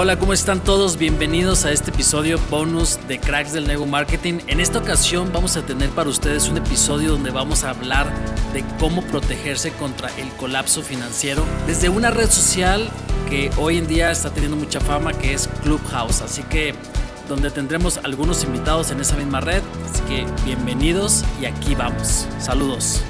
hola, ¿cómo están todos? Bienvenidos a este episodio bonus de Cracks del Nego Marketing. En esta ocasión vamos a tener para ustedes un episodio donde vamos a hablar de cómo protegerse contra el colapso financiero desde una red social que hoy en día está teniendo mucha fama que es Clubhouse. Así que donde tendremos algunos invitados en esa misma red. Así que bienvenidos y aquí vamos. Saludos.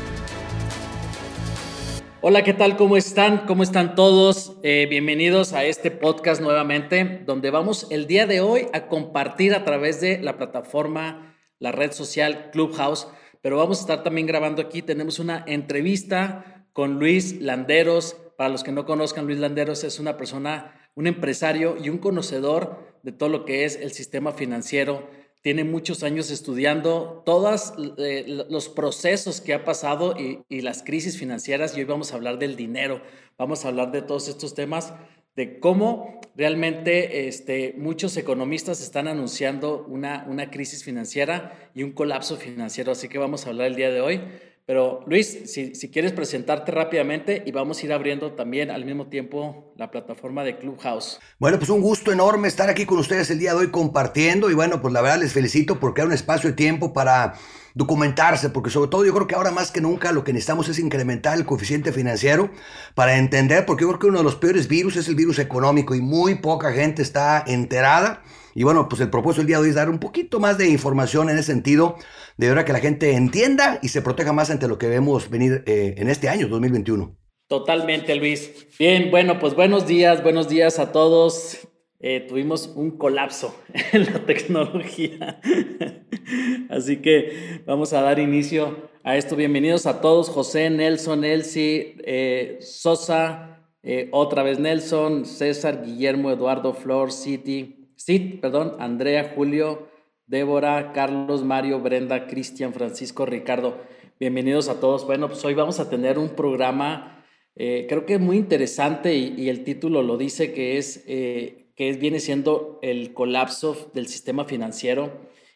Hola, ¿qué tal? ¿Cómo están? ¿Cómo están todos? Eh, bienvenidos a este podcast nuevamente, donde vamos el día de hoy a compartir a través de la plataforma, la red social Clubhouse, pero vamos a estar también grabando aquí. Tenemos una entrevista con Luis Landeros. Para los que no conozcan, Luis Landeros es una persona, un empresario y un conocedor de todo lo que es el sistema financiero tiene muchos años estudiando todos eh, los procesos que ha pasado y, las crisis financieras y hoy vamos a hablar del dinero, vamos a hablar de todos estos temas, de cómo realmente este, muchos economistas están anunciando una, una crisis financiera y un colapso financiero, así que vamos a hablar el día de hoy. Pero Luis, si, si, quieres presentarte rápidamente y vamos a ir abriendo también al mismo tiempo la plataforma de Clubhouse. Bueno, pues un gusto enorme estar aquí con ustedes el día de hoy compartiendo y bueno, pues la verdad les felicito porque hay un espacio de tiempo para documentarse, porque sobre todo yo creo que ahora más que nunca lo que necesitamos es incrementar el coeficiente financiero para entender, porque yo creo que uno de los peores virus es el virus económico y muy poca gente está enterada. Y bueno, pues el propósito del día de hoy es dar un poquito más de información en ese sentido de verdad que la gente entienda y se proteja más ante lo que vemos venir eh, en este año 2021. Totalmente, Luis. Bien, bueno, pues buenos días, buenos días a todos. Eh, tuvimos un colapso en la tecnología. Así que vamos a dar inicio a esto. Bienvenidos a todos, José, Nelson, Elsie, eh, Sosa, otra vez Nelson, César, Guillermo, Eduardo, Flor, City, Sid, perdón, Andrea, Julio, Débora, Carlos, Mario, Brenda, Cristian, Francisco, Ricardo. Bienvenidos a todos. Bueno, pues hoy vamos a tener un programa, eh, creo que muy interesante y, el título lo dice, que es, eh, que viene siendo el colapso del sistema financiero.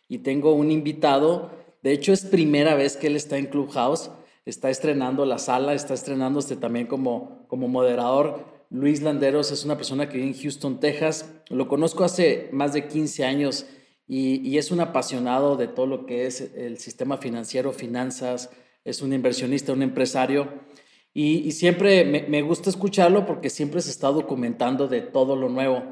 Y tengo un invitado, de hecho es primera vez que él está en Clubhouse, está estrenando la sala, está estrenándose también como, como moderador. Luis Landeros es una persona que vive en Houston, Texas. Lo conozco hace más de 15 años y, es un apasionado de todo lo que es el sistema financiero, finanzas, es un inversionista, un empresario. Y, siempre me, gusta escucharlo porque siempre se está documentando de todo lo nuevo.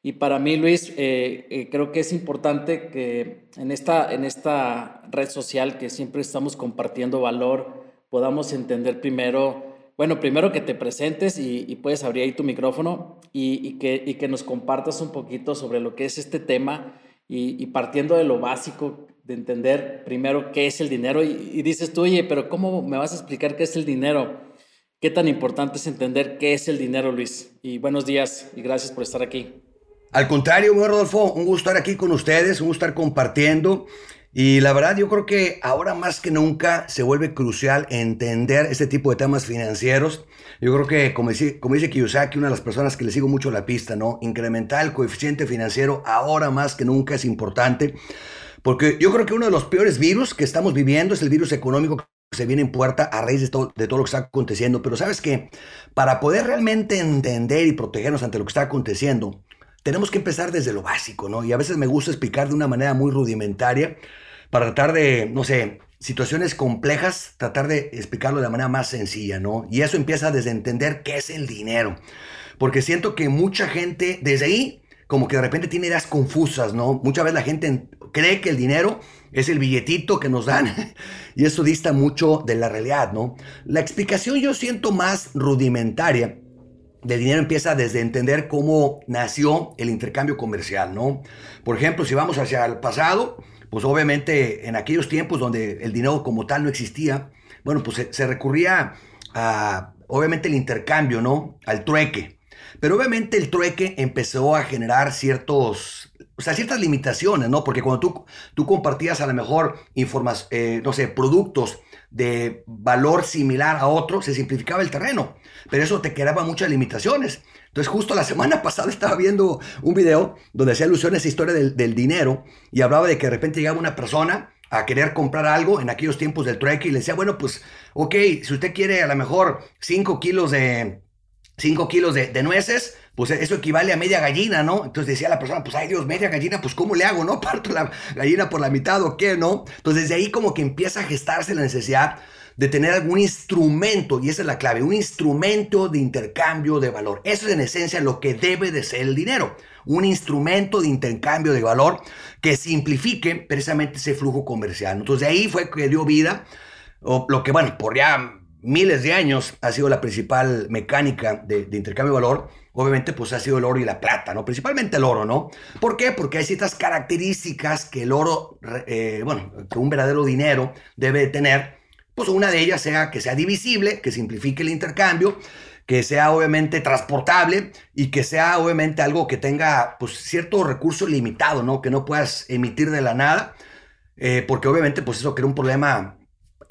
Y para mí, Luis, eh, eh, creo que es importante que en esta, en esta red social que siempre estamos compartiendo valor, podamos entender primero, bueno, primero que te presentes y, puedes abrir ahí tu micrófono y, que, y que nos compartas un poquito sobre lo que es este tema y, partiendo de lo básico, de entender primero qué es el dinero, y, dices tú, oye, pero ¿cómo me vas a explicar qué es el dinero? ¿Qué tan importante es entender qué es el dinero, Luis? Y buenos días y gracias por estar aquí. Al contrario, Rodolfo, un gusto estar aquí con ustedes, un gusto estar compartiendo. Y la verdad, yo creo que ahora más que nunca se vuelve crucial entender este tipo de temas financieros. Yo creo que, como dice, como dice Kiyosaki, una de las personas que le sigo mucho la pista, ¿no? Incrementar el coeficiente financiero ahora más que nunca es importante. Porque yo creo que uno de los peores virus que estamos viviendo es el virus económico que se viene en puerta a raíz de todo, de todo lo que está aconteciendo. Pero sabes que para poder realmente entender y protegernos ante lo que está aconteciendo, tenemos que empezar desde lo básico, ¿no? Y a veces me gusta explicar de una manera muy rudimentaria para tratar de, no sé, situaciones complejas, tratar de explicarlo de la manera más sencilla, ¿no? Y eso empieza desde entender qué es el dinero. Porque siento que mucha gente desde ahí como que de repente tiene ideas confusas, ¿no? Muchas veces la gente cree que el dinero es el billetito que nos dan y eso dista mucho de la realidad, ¿no? La explicación yo siento más rudimentaria del dinero empieza desde entender cómo nació el intercambio comercial, ¿no? Por ejemplo, si vamos hacia el pasado, pues obviamente en aquellos tiempos donde el dinero como tal no existía, bueno, pues se, recurría a, obviamente, el intercambio, ¿no? Al trueque. Pero obviamente el trueque empezó a generar ciertos, o sea, ciertas limitaciones, ¿no? Porque cuando tú, tú compartías a lo mejor informas, eh, no sé, productos de valor similar a otro, se simplificaba el terreno, pero eso te creaba muchas limitaciones. Entonces, justo la semana pasada estaba viendo un video donde hacía alusión a esa historia del, dinero y hablaba de que de repente llegaba una persona a querer comprar algo en aquellos tiempos del trueque y le decía, bueno, pues, ok, si usted quiere a lo mejor 5 kilos de, 5 kilos de, de nueces, pues eso equivale a media gallina, ¿no? Entonces decía la persona, pues ay Dios, media gallina, pues ¿cómo le hago, no? ¿Parto la gallina por la mitad o qué, no? Entonces desde ahí como que empieza a gestarse la necesidad de tener algún instrumento, y esa es la clave, un instrumento de intercambio de valor. Eso es en esencia lo que debe de ser el dinero, un instrumento de intercambio de valor que simplifique precisamente ese flujo comercial. Entonces de ahí fue que dio vida, o lo que bueno, por ya miles de años ha sido la principal mecánica de, intercambio de valor, obviamente pues ha sido el oro y la plata, ¿no? Principalmente el oro, ¿no? ¿Por qué? Porque hay ciertas características que el oro, eh, bueno, que un verdadero dinero debe tener, pues una de ellas sea que sea divisible, que simplifique el intercambio, que sea obviamente transportable y que sea obviamente algo que tenga pues cierto recurso limitado, ¿no? Que no puedas emitir de la nada, eh, porque obviamente pues eso crea un problema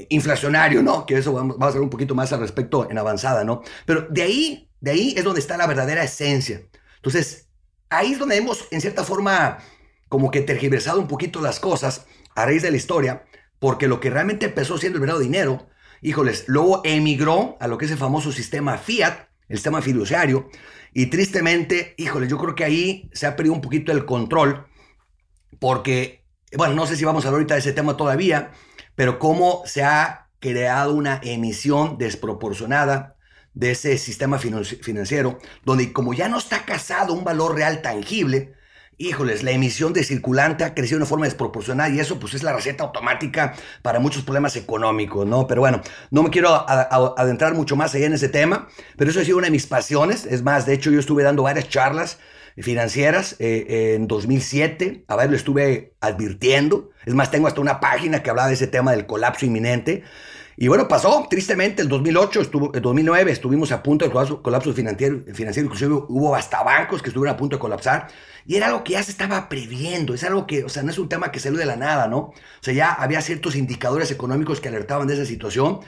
inflacionario, ¿no? Que eso vamos, a ver un poquito más al respecto en avanzada, ¿no? Pero de ahí, de ahí es donde está la verdadera esencia. Entonces, ahí es donde hemos, en cierta forma, como que tergiversado un poquito las cosas a raíz de la historia, porque lo que realmente empezó siendo el verdadero dinero, híjoles, luego emigró a lo que es el famoso sistema fiat, el sistema fiduciario, y tristemente, híjoles, yo creo que ahí se ha perdido un poquito el control, porque, bueno, no sé si vamos a hablar ahorita de ese tema todavía, pero cómo se ha creado una emisión desproporcionada de ese sistema financiero, donde como ya no está casado un valor real tangible, híjoles, la emisión de circulante ha crecido de una forma desproporcionada y eso pues es la receta automática para muchos problemas económicos, ¿no? Pero bueno, no me quiero adentrar mucho más allá en ese tema, pero eso ha sido una de mis pasiones, es más, de hecho yo estuve dando varias charlas financieras eh, en 2007. A ver, lo estuve advirtiendo. Es más, tengo hasta una página que hablaba de ese tema del colapso inminente. Y bueno, pasó, tristemente, el 2008, estuvo, el 2009 estuvimos a punto del colapso, colapso financiero, financiero, inclusive hubo hasta bancos que estuvieron a punto de colapsar, y era algo que ya se estaba previendo, es algo que, o sea, no es un tema que salió de la nada, ¿no? O sea, ya había ciertos indicadores económicos que alertaban de esa situación,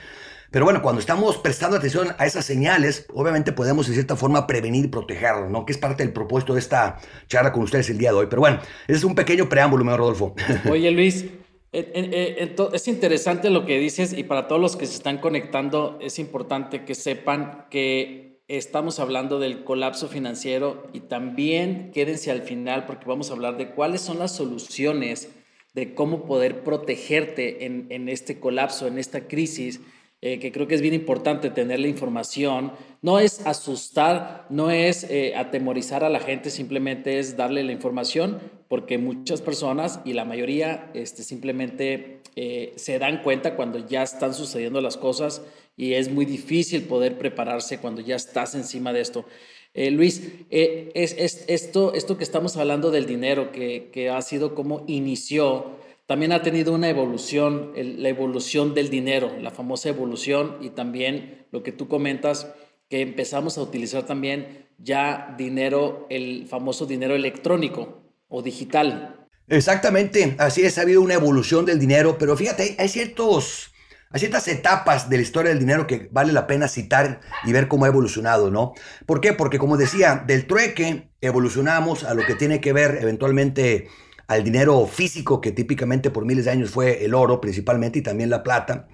pero bueno, cuando estamos prestando atención a esas señales, obviamente podemos en cierta forma prevenir y protegerlos, ¿no? Que es parte del propósito de esta charla con ustedes el día de hoy. Pero bueno, ese es un pequeño preámbulo, mi Rodolfo. Oye, Luis, es interesante lo que dices y para todos los que se están conectando es importante que sepan que estamos hablando del colapso financiero y también quédense al final porque vamos a hablar de cuáles son las soluciones de cómo poder protegerte en, en este colapso, en esta crisis eh, que creo que es bien importante tener la información. No es asustar, no es eh, atemorizar a la gente, simplemente es darle la información, porque muchas personas y la mayoría este, simplemente eh, se dan cuenta cuando ya están sucediendo las cosas y es muy difícil poder prepararse cuando ya estás encima de esto. Luis, es, es, esto, esto que estamos hablando del dinero, que, que ha sido como inició, también ha tenido una evolución, la evolución del dinero, la famosa evolución y también lo que tú comentas, que empezamos a utilizar también ya dinero, el famoso dinero electrónico o digital. Exactamente, así es, ha habido una evolución del dinero, pero fíjate, hay ciertos, hay ciertas etapas de la historia del dinero que vale la pena citar y ver cómo ha evolucionado, ¿no? ¿Por qué? Porque como decía, del trueque evolucionamos a lo que tiene que ver eventualmente al dinero físico, que típicamente por miles de años fue el oro principalmente y también la plata.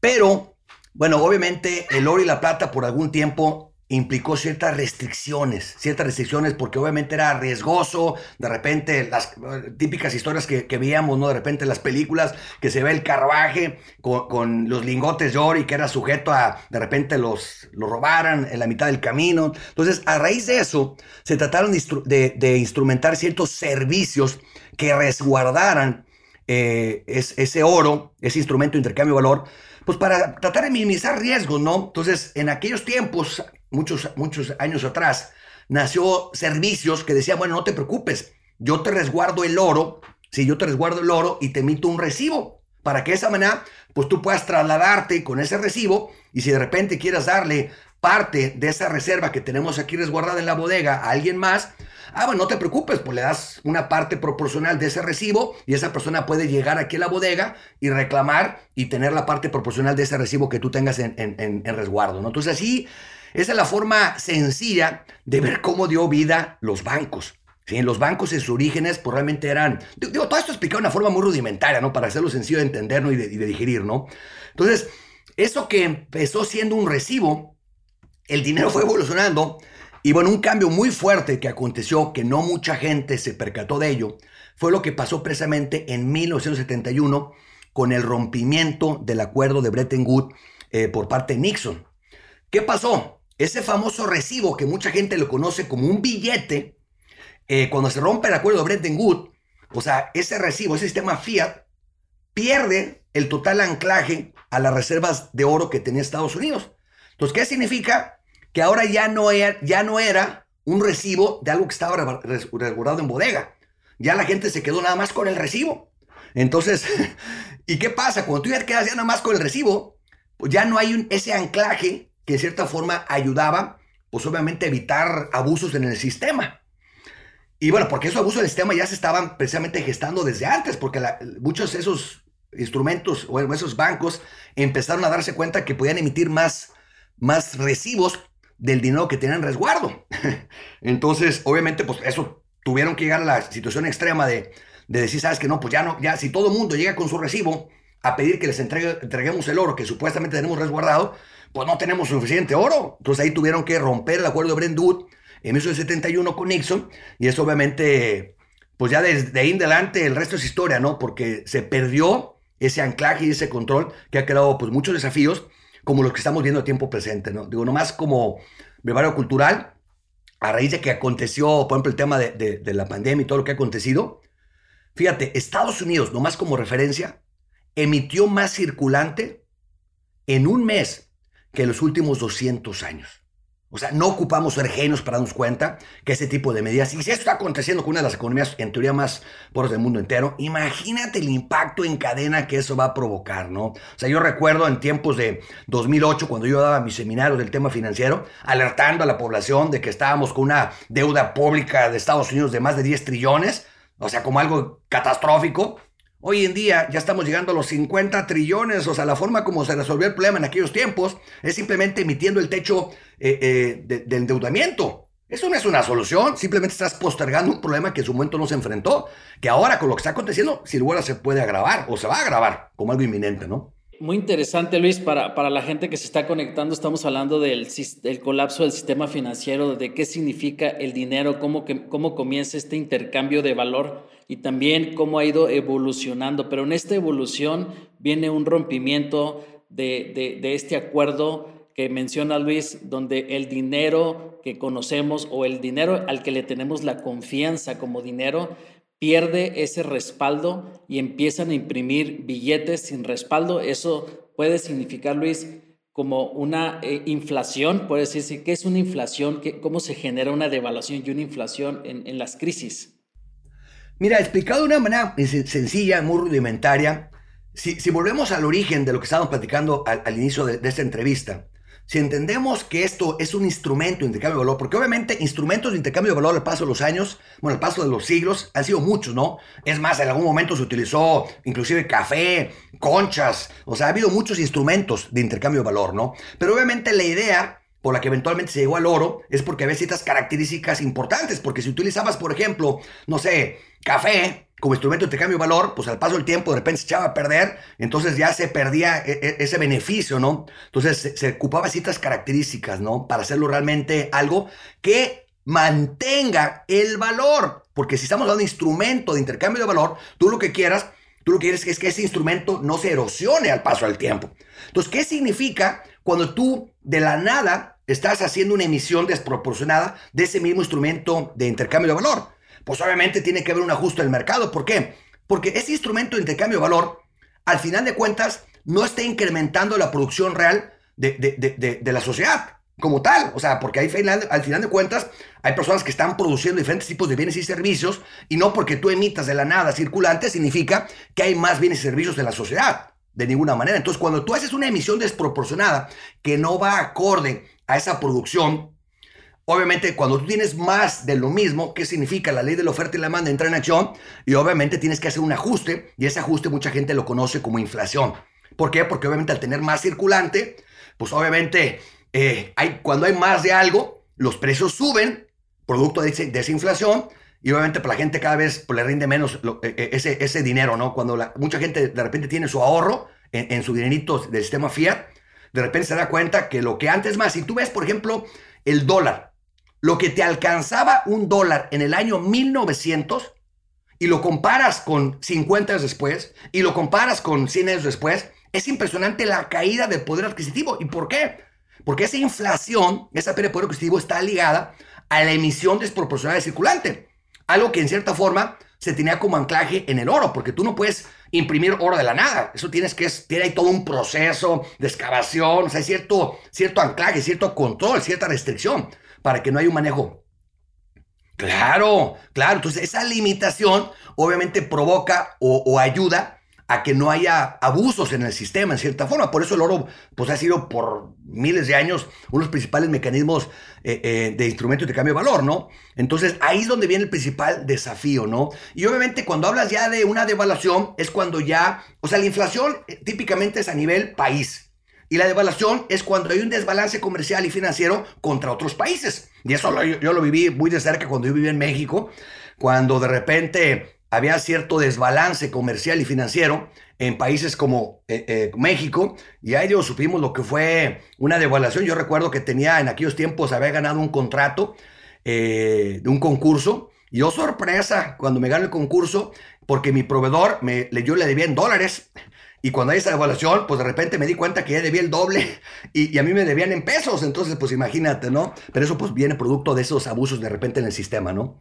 Pero, bueno, obviamente el oro y la plata por algún tiempo implicó ciertas restricciones, ciertas restricciones porque obviamente era riesgoso, de repente las típicas historias que, veíamos, ¿no? De repente las películas que se ve el carruaje con, los lingotes de oro y que era sujeto a, de repente los, lo robaran en la mitad del camino. Entonces, a raíz de eso, se trataron de, instrumentar ciertos servicios que resguardaran eh, ese oro, ese instrumento de intercambio de valor, pues para tratar de minimizar riesgos, ¿no? Entonces, en aquellos tiempos muchos, muchos años atrás, nació servicios que decían, bueno, no te preocupes, yo te resguardo el oro, si yo te resguardo el oro y te emito un recibo, para que de esa manera, pues tú puedas trasladarte con ese recibo y si de repente quieras darle parte de esa reserva que tenemos aquí resguardada en la bodega a alguien más, ah, bueno, no te preocupes, pues le das una parte proporcional de ese recibo y esa persona puede llegar aquí a la bodega y reclamar y tener la parte proporcional de ese recibo que tú tengas en, resguardo, ¿no? Entonces así esa es la forma sencilla de ver cómo dio vida los bancos. ¿sí? Los bancos en sus orígenes pues, realmente eran... Digo, todo esto explicado de una forma muy rudimentaria, ¿no? Para hacerlo sencillo de entender y, de, y de digerir, ¿no? Entonces, eso que empezó siendo un recibo, el dinero fue evolucionando Y bueno, un cambio muy fuerte que aconteció, que no mucha gente se percató de ello, fue lo que pasó precisamente en 1971 con el rompimiento del acuerdo de Bretton Woods eh, por parte de Nixon. ¿Qué pasó? Ese famoso recibo que mucha gente lo conoce como un billete, eh, cuando se rompe el acuerdo de Bretton Woods, o sea, ese recibo, ese sistema Fiat, pierde el total anclaje a las reservas de oro que tenía Estados Unidos. Entonces, ¿qué significa? Que ahora ya no era, ya no era un recibo de algo que estaba resguardado en bodega. Ya la gente se quedó nada más con el recibo. Entonces, ¿y qué pasa? Cuando tú ya te quedas ya nada más con el recibo, pues ya no hay un, ese anclaje que de cierta forma ayudaba, pues obviamente a evitar abusos en el sistema. Y bueno, porque esos abusos del sistema ya se estaban precisamente gestando desde antes, porque muchos de esos instrumentos o esos bancos empezaron a darse cuenta que podían emitir más, más recibos del dinero que tenían resguardo. Entonces, obviamente, pues eso tuvieron que llegar a la situación extrema de, de decir, sabes que no, pues ya no, ya si todo el mundo llega con su recibo a pedir que les entregue, entreguemos el oro que supuestamente tenemos resguardado, pues no tenemos suficiente oro. Entonces ahí tuvieron que romper el acuerdo de Brent en 1971 con Nixon, y eso obviamente, pues ya desde ahí en adelante el resto es historia, ¿no? Porque se perdió ese anclaje y ese control que ha creado pues muchos desafíos como los que estamos viendo a tiempo presente, ¿no? Digo, nomás como brevario cultural, a raíz de que aconteció, por ejemplo, el tema de, de, la pandemia y todo lo que ha acontecido, fíjate, Estados Unidos, nomás como referencia, emitió más circulante en un mes que en los últimos 200 años. O sea, no ocupamos ser genios para darnos cuenta que ese tipo de medidas, y si esto está aconteciendo con una de las economías en teoría más pobres del mundo entero, imagínate el impacto en cadena que eso va a provocar, ¿no? O sea, yo recuerdo en tiempos de 2008, cuando yo daba mi seminario del tema financiero, alertando a la población de que estábamos con una deuda pública de Estados Unidos de más de 10 trillones, o sea, como algo catastrófico, Hoy en día ya estamos llegando a los 50 trillones, o sea, la forma como se resolvió el problema en aquellos tiempos es simplemente emitiendo el techo eh, eh, de, endeudamiento. Eso no es una solución, simplemente estás postergando un problema que en su momento no se enfrentó, que ahora con lo que está aconteciendo, sin lugar se puede agravar o se va a agravar como algo inminente, ¿no? Muy interesante, Luis, para, para la gente que se está conectando, estamos hablando del, del colapso del sistema financiero, de qué significa el dinero, cómo, que, cómo comienza este intercambio de valor y también cómo ha ido evolucionando. Pero en esta evolución viene un rompimiento de, este acuerdo que menciona Luis, donde el dinero que conocemos o el dinero al que le tenemos la confianza como dinero pierde ese respaldo y empiezan a imprimir billetes sin respaldo. Eso puede significar, Luis, como una eh, inflación, puede decirse, ¿qué es una inflación? ¿Cómo se genera una devaluación y una inflación en las crisis? Mira, explicado de una manera sencilla, muy rudimentaria, si, volvemos al origen de lo que estábamos platicando al, inicio de, esta entrevista, si entendemos que esto es un instrumento de intercambio de valor, porque obviamente instrumentos de intercambio de valor al paso de los años, bueno, al paso de los siglos, han sido muchos, ¿no? Es más, en algún momento se utilizó inclusive café, conchas, o sea, ha habido muchos instrumentos de intercambio de valor, ¿no? Pero obviamente la idea por la que eventualmente se llegó al oro es porque había ciertas características importantes, porque si utilizabas, por ejemplo, no sé, café como instrumento de intercambio de valor, pues al paso del tiempo de repente se echaba a perder, entonces ya se perdía e, e, ese beneficio, ¿no? Entonces se, ocupaba ciertas características, ¿no? Para hacerlo realmente algo que mantenga el valor, porque si estamos hablando de instrumento de intercambio de valor, tú lo que quieras, tú lo que quieres es que ese instrumento no se erosione al paso del tiempo. Entonces, ¿qué significa cuando tú de la nada estás haciendo una emisión desproporcionada de ese mismo instrumento de intercambio de valor? pues obviamente tiene que haber un ajuste del mercado. ¿Por qué? Porque ese instrumento de intercambio de valor, al final de cuentas, no está incrementando la producción real de, la sociedad como tal. O sea, porque final, al final de cuentas hay personas que están produciendo diferentes tipos de bienes y servicios y no porque tú emitas de la nada circulante significa que hay más bienes y servicios en la sociedad. De ninguna manera. Entonces, cuando tú haces una emisión desproporcionada que no va acorde a esa producción, Obviamente, cuando tú tienes más de lo mismo, ¿qué significa? La ley de la oferta y la demanda entra en acción y obviamente tienes que hacer un ajuste y ese ajuste mucha gente lo conoce como inflación. ¿Por qué? Porque obviamente al tener más circulante, pues obviamente eh, hay, cuando hay más de algo, los precios suben, producto de, esa inflación, y obviamente para la gente cada vez pues, le rinde menos eh, eh, ese, ese dinero, ¿no? Cuando mucha gente de repente tiene su ahorro en, en su dinerito del sistema fiat, de repente se da cuenta que lo que antes más, si tú ves, por ejemplo, el dólar, lo que te alcanzaba un dólar en el año 1900 y lo comparas con 50 años después y lo comparas con 100 años después, es impresionante la caída del poder adquisitivo. ¿Y por qué? Porque esa inflación, esa pérdida de poder adquisitivo está ligada a la emisión desproporcionada de circulante. Algo que en cierta forma se tenía como anclaje en el oro, porque tú no puedes imprimir oro de la nada. Eso tienes que, tiene todo un proceso de excavación, o sea, hay cierto, cierto anclaje, cierto control, cierta restricción para que no haya un manejo. Claro, claro. Entonces esa limitación obviamente provoca o, ayuda a que no haya abusos en el sistema, en cierta forma. Por eso el oro pues, ha sido por miles de años uno de los principales mecanismos eh, eh, de instrumentos de cambio de valor, ¿no? Entonces ahí es donde viene el principal desafío, ¿no? Y obviamente cuando hablas ya de una devaluación es cuando ya, o sea, la inflación eh, típicamente es a nivel país. Y la devaluación es cuando hay un desbalance comercial y financiero contra otros países. Y eso yo, lo viví muy de cerca cuando yo viví en México, cuando de repente había cierto desbalance comercial y financiero en países como eh, eh, México, y ahí yo supimos lo que fue una devaluación. Yo recuerdo que tenía en aquellos tiempos, había ganado un contrato eh, de un concurso, y yo oh, sorpresa cuando me gané el concurso, porque mi proveedor, me, yo le debía en dólares, y cuando hay esa evaluación, pues de repente me di cuenta que ya debía el doble y, a mí me debían en pesos. Entonces, pues imagínate, ¿no? Pero eso pues viene producto de esos abusos de repente en el sistema, ¿no?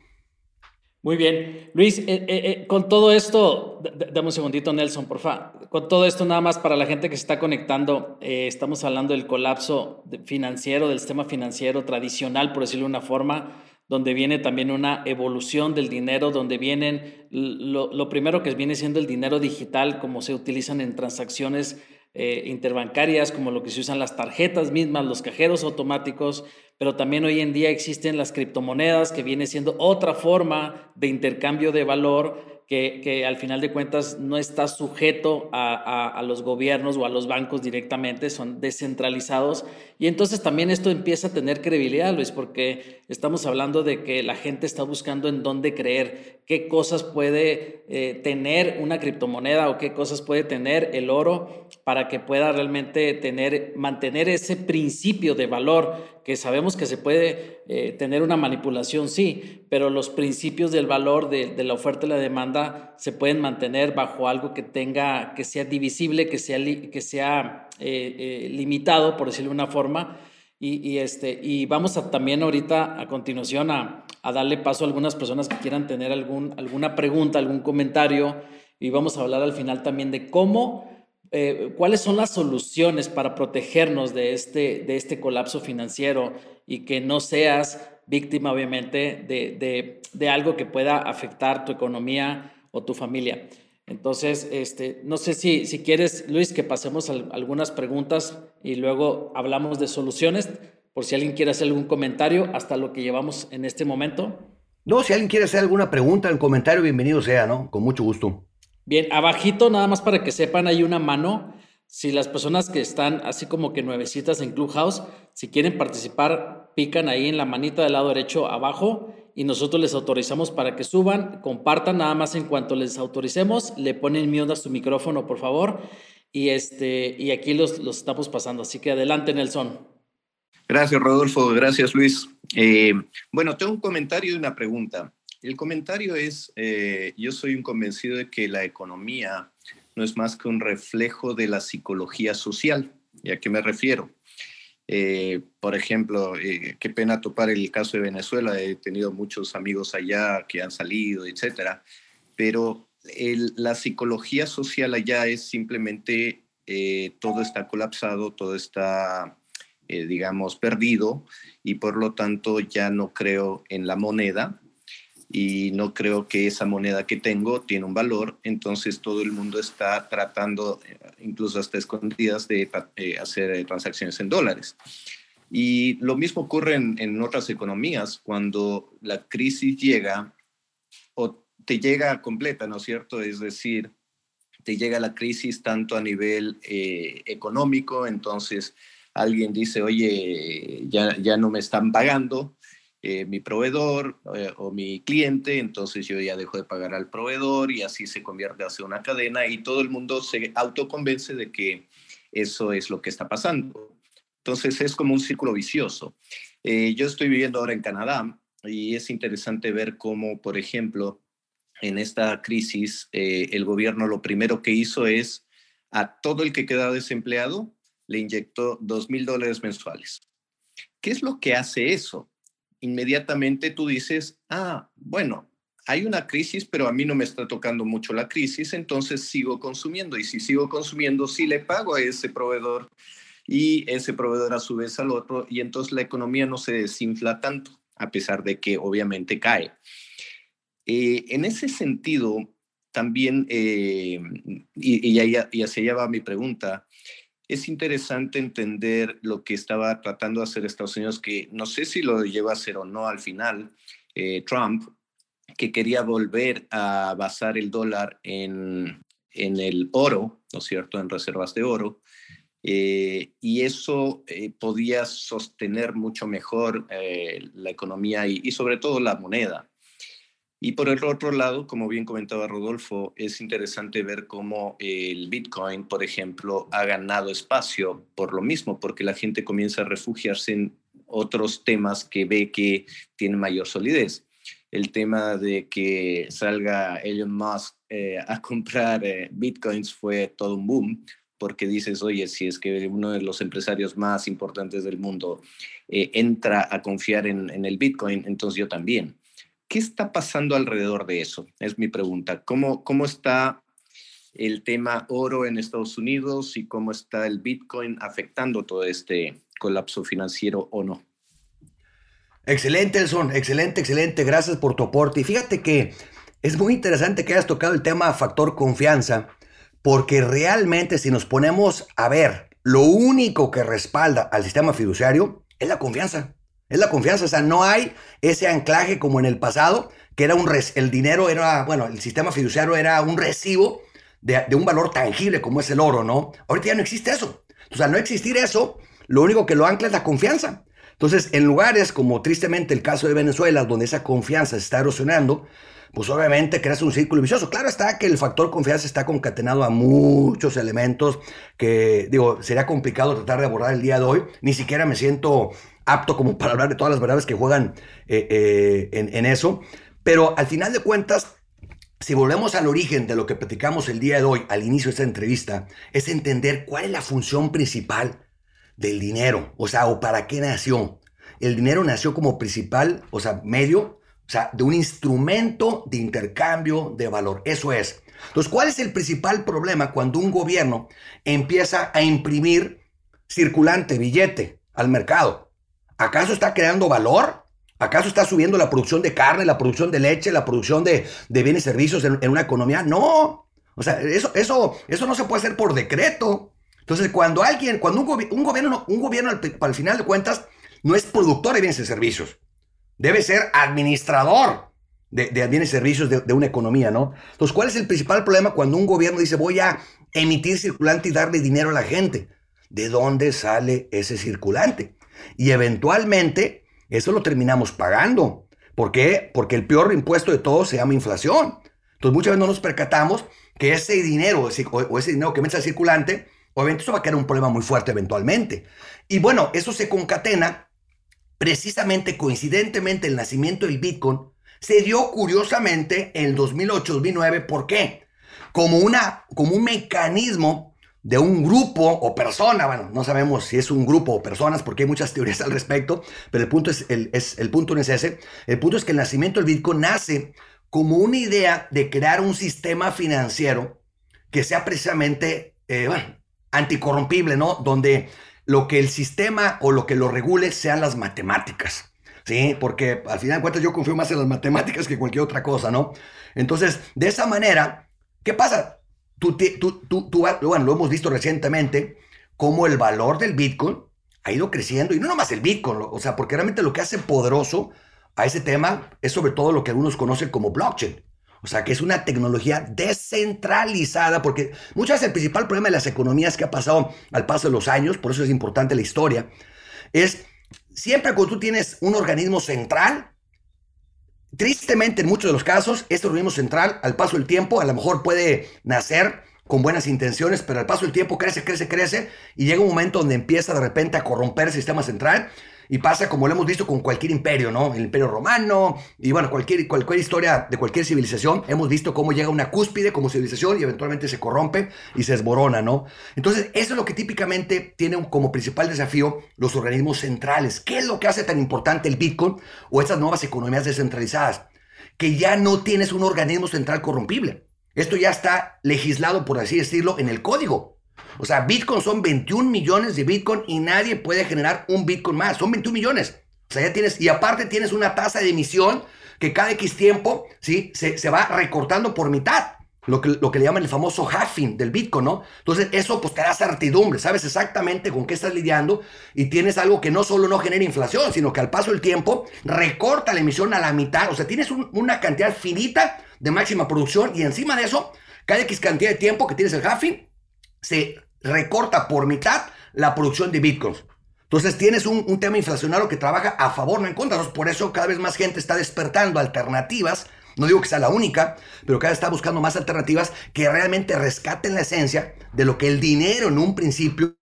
Muy bien. Luis, eh, eh, eh, con todo esto, dame un segundito, Nelson, por favor. Con todo esto, nada más para la gente que se está conectando, estamos hablando del colapso financiero, del sistema financiero tradicional, por decirlo de una forma donde viene también una evolución del dinero, donde vienen lo, primero que viene siendo el dinero digital, como se utilizan en transacciones interbancarias, como lo que se usan las tarjetas mismas, los cajeros automáticos, pero también hoy en día existen las criptomonedas, que viene siendo otra forma de intercambio de valor que, al final de cuentas no está sujeto a, los gobiernos o a los bancos directamente, son descentralizados. Y entonces también esto empieza a tener credibilidad, Luis, porque estamos hablando de que la gente está buscando en dónde creer, qué cosas puede eh, tener una criptomoneda o qué cosas puede tener el oro para que pueda realmente tener, mantener ese principio de valor que sabemos que se puede eh, tener una manipulación, sí, pero los principios del valor de, la oferta y la demanda se pueden mantener bajo algo que tenga, que sea divisible, que sea, que sea eh, eh, limitado, por decirlo de una forma. Y, este, y vamos a, también ahorita a continuación a, a, darle paso a algunas personas que quieran tener algún, alguna pregunta, algún comentario. Y vamos a hablar al final también de cómo eh, cuáles son las soluciones para protegernos de este, de este colapso financiero y que no seas víctima, obviamente, de, de, algo que pueda afectar tu economía o tu familia. Entonces, este, no sé si, si quieres, Luis, que pasemos algunas preguntas y luego hablamos de soluciones, por si alguien quiere hacer algún comentario hasta lo que llevamos en este momento. No, si alguien quiere hacer alguna pregunta, el comentario, bienvenido sea, ¿no? Con mucho gusto. Bien, abajito, nada más para que sepan, hay una mano. Si las personas que están así como que nuevecitas en Clubhouse, si quieren participar, pican ahí en la manita del lado derecho abajo y nosotros les autorizamos para que suban, compartan nada más en cuanto les autoricemos, le ponen mute a su micrófono, por favor, y, este, y aquí los, los estamos pasando. Así que adelante, Nelson. Gracias, Rodolfo. Gracias, Luis. Eh, bueno, tengo un comentario y una pregunta. El comentario es, eh, yo soy un convencido de que la economía no es más que un reflejo de la psicología social. ¿Y a qué me refiero? Eh, por ejemplo, eh, qué pena topar el caso de Venezuela, he tenido muchos amigos allá que han salido, etcétera, pero la psicología social allá es simplemente todo está colapsado, todo está, digamos, perdido y por lo tanto ya no creo en la moneda, y no creo que esa moneda que tengo tiene un valor, entonces todo el mundo está tratando, eh, incluso hasta escondidas, de eh, hacer transacciones en dólares. Y lo mismo ocurre en, otras economías, cuando la crisis llega o te llega completa, ¿no es cierto? Es decir, te llega la crisis tanto a nivel eh, económico, entonces alguien dice, oye, ya, ya no me están pagando, eh, mi proveedor eh, o mi cliente, entonces yo ya dejo de pagar al proveedor y así se convierte hacia una cadena y todo el mundo se autoconvence de que eso es lo que está pasando. Entonces es como un círculo vicioso. Eh, yo estoy viviendo ahora en Canadá y es interesante ver cómo, por ejemplo, en esta crisis, eh, el gobierno lo primero que hizo es a todo el que queda desempleado le inyectó dos mil dólares mensuales. ¿Qué es lo que hace eso? Inmediatamente tú dices, ah, bueno, hay una crisis, pero a mí no me está tocando mucho la crisis, entonces sigo consumiendo. Y si sigo consumiendo, sí le pago a ese proveedor y ese proveedor a su vez al otro, y entonces la economía no se desinfla tanto, a pesar de que obviamente cae. Eh, en ese sentido, también, eh, y, y, y hacia allá va mi pregunta, es interesante entender lo que estaba tratando de hacer Estados Unidos, que no sé si lo lleva a hacer o no al final, eh, Trump, que quería volver a basar el dólar en, en el oro, ¿no es cierto?, en reservas de oro. Eh, y eso eh, podía sostener mucho mejor la economía y, sobre todo la moneda. Y por el otro lado, como bien comentaba Rodolfo, es interesante ver cómo el Bitcoin, por ejemplo, ha ganado espacio por lo mismo, porque la gente comienza a refugiarse en otros temas que ve que tienen mayor solidez el tema de que salga Elon Musk eh, a comprar eh, bitcoins fue todo un boom, porque dices, oye, si es que uno de los empresarios más importantes del mundo eh, entra a confiar en, en, el bitcoin, entonces yo también. ¿Qué está pasando alrededor de eso? Es mi pregunta. ¿Cómo, cómo está el tema oro en Estados Unidos y cómo está el bitcoin afectando todo este colapso financiero o no? Excelente, Elson, excelente, excelente. Gracias por tu aporte. Y fíjate que es muy interesante que hayas tocado el tema factor confianza, porque realmente si nos ponemos a ver, lo único que respalda al sistema fiduciario es la confianza. Es la confianza, o sea, no hay ese anclaje como en el pasado, que era un el dinero era, bueno, el sistema fiduciario era un recibo de, de un valor tangible como es el oro, ¿no? Ahorita ya no existe eso. O sea, no existir eso, lo único que lo ancla es la confianza. Entonces, en lugares como tristemente el caso de Venezuela, donde esa confianza se está erosionando, pues obviamente creas un círculo vicioso. Claro está que el factor confianza está concatenado a muchos elementos que, digo, sería complicado tratar de abordar el día de hoy. Ni siquiera me siento apto como para hablar de todas las variables que juegan eh, eh, en, en eso. Pero al final de cuentas, si volvemos al origen de lo que platicamos el día de hoy, al inicio de esta entrevista, es entender cuál es la función principal del dinero, o sea, o para qué nació. El dinero nació como principal, o sea, medio, o sea, de un instrumento de intercambio de valor. Eso es. Entonces, ¿cuál es el principal problema cuando un gobierno empieza a imprimir circulante, billete al mercado? ¿Acaso está creando valor? ¿Acaso está subiendo la producción de carne, la producción de leche, la producción de, bienes y servicios en, una economía? No. O sea, eso, eso, eso no se puede hacer por decreto. Entonces, cuando alguien, cuando un, un gobierno, un gobierno al, al, final de cuentas, no es productor de bienes y servicios, debe ser administrador de, de bienes y servicios de, de, una economía, ¿no? Entonces, ¿cuál es el principal problema cuando un gobierno dice voy a emitir circulante y darle dinero a la gente? ¿De dónde sale ese circulante? Y eventualmente, eso lo terminamos pagando. ¿Por qué? Porque el peor impuesto de todos se llama inflación. Entonces, muchas veces no nos percatamos que ese dinero o ese dinero que mete al circulante Obviamente eso va a crear un problema muy fuerte eventualmente. Y bueno, eso se concatena precisamente coincidentemente el nacimiento del Bitcoin se dio curiosamente en el 2008-2009. ¿Por qué? Como, una, como un mecanismo de un grupo o persona, bueno, no sabemos si es un grupo o personas porque hay muchas teorías al respecto, pero el punto, es, el, es, el punto no es ese. El punto es que el nacimiento del Bitcoin nace como una idea de crear un sistema financiero que sea precisamente, eh, bueno, anticorrompible, ¿no? Donde lo que el sistema o lo que lo regule sean las matemáticas. ¿Sí? Porque al final de cuentas yo confío más en las matemáticas que cualquier otra cosa, ¿no? Entonces, de esa manera, ¿qué pasa? Tú, tú, tú, tú, bueno, lo hemos visto recientemente, cómo el valor del Bitcoin ha ido creciendo, y no nomás el Bitcoin, o sea, porque realmente lo que hace poderoso a ese tema es sobre todo lo que algunos conocen como blockchain. O sea, que es una tecnología descentralizada, porque muchas veces el principal problema de las economías que ha pasado al paso de los años, por eso es importante la historia, es siempre cuando tú tienes un organismo central, tristemente en muchos de los casos, este organismo central, al paso del tiempo, a lo mejor puede nacer con buenas intenciones, pero al paso del tiempo crece, crece, crece, y llega un momento donde empieza de repente a corromper el sistema central y pasa como lo hemos visto con cualquier imperio, ¿no? El imperio romano y bueno, cualquier, cualquier historia de cualquier civilización, hemos visto cómo llega una cúspide como civilización y eventualmente se corrompe y se desborona, ¿no? Entonces, eso es lo que típicamente tienen como principal desafío los organismos centrales. ¿Qué es lo que hace tan importante el Bitcoin o estas nuevas economías descentralizadas? Que ya no tienes un organismo central corrompible. Esto ya está legislado, por así decirlo, en el código. O sea, Bitcoin son 21 millones de Bitcoin y nadie puede generar un Bitcoin más. Son 21 millones. O sea, ya tienes, y aparte tienes una tasa de emisión que cada X tiempo, ¿sí? Se, se va recortando por mitad. Lo que, lo que le llaman el famoso halving del Bitcoin, ¿no? Entonces, eso pues te da certidumbre, sabes exactamente con qué estás lidiando y tienes algo que no solo no genera inflación, sino que al paso del tiempo recorta la emisión a la mitad. O sea, tienes una cantidad finita de máxima producción y encima de eso, cada X cantidad de tiempo que tienes el halving, se recorta por mitad la producción de bitcoins. Entonces tienes un, tema inflacionario que trabaja a favor, no en contra. Por eso cada vez más gente está despertando alternativas. No digo que sea la única, pero cada vez está buscando más alternativas que realmente rescaten la esencia de lo que el dinero en un principio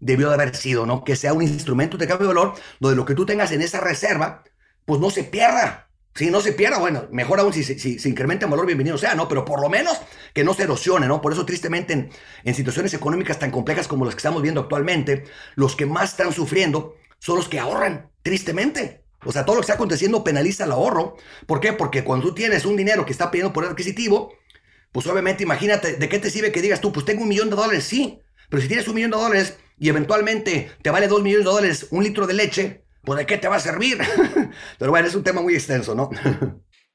debió de haber sido, ¿no? Que sea un instrumento de cambio de valor donde lo que tú tengas en esa reserva, pues no se pierda. Si no se pierda, bueno, mejor aún si, se incrementa el valor, bienvenido sea, ¿no? Pero por lo menos que no se erosione, ¿no? Por eso, tristemente, en, en, situaciones económicas tan complejas como las que estamos viendo actualmente, los que más están sufriendo son los que ahorran, tristemente. O sea, todo lo que está aconteciendo penaliza el ahorro. ¿Por qué? Porque cuando tú tienes un dinero que está pidiendo por adquisitivo, pues obviamente imagínate, ¿de qué te sirve que digas tú, pues tengo un millón de dólares? Sí, pero si tienes un millón de dólares y eventualmente te vale dos millones de dólares un litro de leche, pues ¿de qué te va a servir? Pero bueno, es un tema muy extenso, ¿no?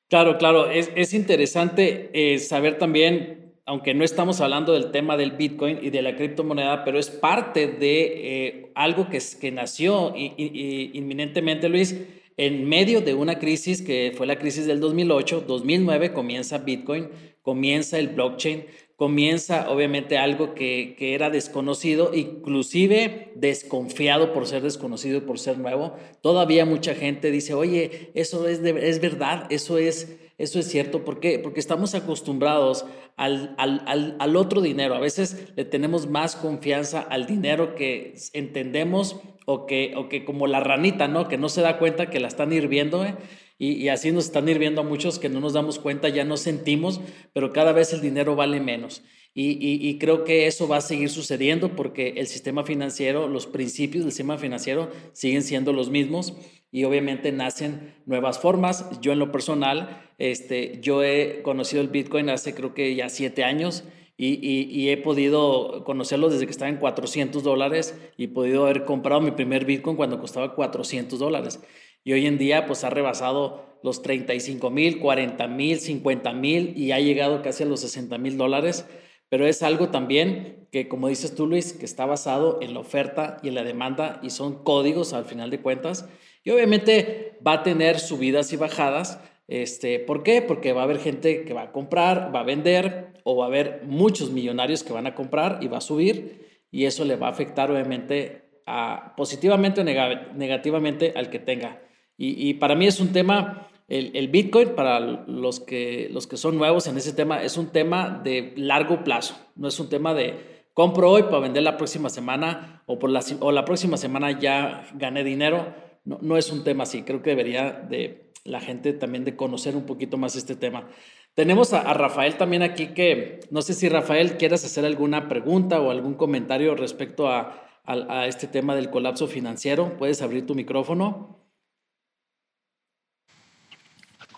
Claro, claro, es, es interesante eh, saber también, aunque no estamos hablando del tema del Bitcoin y de la criptomoneda, pero es parte de eh, algo que, que nació inminentemente, Luis, en medio de una crisis que fue la crisis del 2008, 2009 comienza Bitcoin, comienza el blockchain, comienza obviamente algo que, era desconocido, inclusive desconfiado por ser desconocido y por ser nuevo. Todavía mucha gente dice, oye, eso es, es verdad, eso es, eso es cierto. ¿Por qué? Porque estamos acostumbrados al, al, al, otro dinero. A veces le tenemos más confianza al dinero que entendemos o que, o que como la ranita, ¿no? Que no se da cuenta que la están hirviendo. ¿eh? Y, así nos están hirviendo a muchos que no nos damos cuenta, ya no sentimos, pero cada vez el dinero vale menos. Y, creo que eso va a seguir sucediendo porque el sistema financiero, los principios del sistema financiero siguen siendo los mismos y obviamente nacen nuevas formas. Yo en lo personal, este, yo he conocido el Bitcoin hace creo que ya siete años y, y, he podido conocerlo desde que estaba en 400 dólares y he podido haber comprado mi primer Bitcoin cuando costaba 400 dólares y hoy en día pues ha rebasado los 35 mil, 40 mil, 50 mil y ha llegado casi a los 60 mil dólares. Pero es algo también que, como dices tú, Luis, que está basado en la oferta y en la demanda y son códigos al final de cuentas. Y obviamente va a tener subidas y bajadas. Este, ¿Por qué? Porque va a haber gente que va a comprar, va a vender o va a haber muchos millonarios que van a comprar y va a subir y eso le va a afectar obviamente a, positivamente o negativamente al que tenga. Y, para mí es un tema, el, Bitcoin, para los que, los que son nuevos en ese tema, es un tema de largo plazo, no es un tema de compro hoy para vender la próxima semana o, por la, o la próxima semana ya gané dinero. No, no es un tema así, creo que debería de la gente también de conocer un poquito más este tema. Tenemos a, Rafael también aquí que, no sé si Rafael quieras hacer alguna pregunta o algún comentario respecto a, a este tema del colapso financiero. Puedes abrir tu micrófono.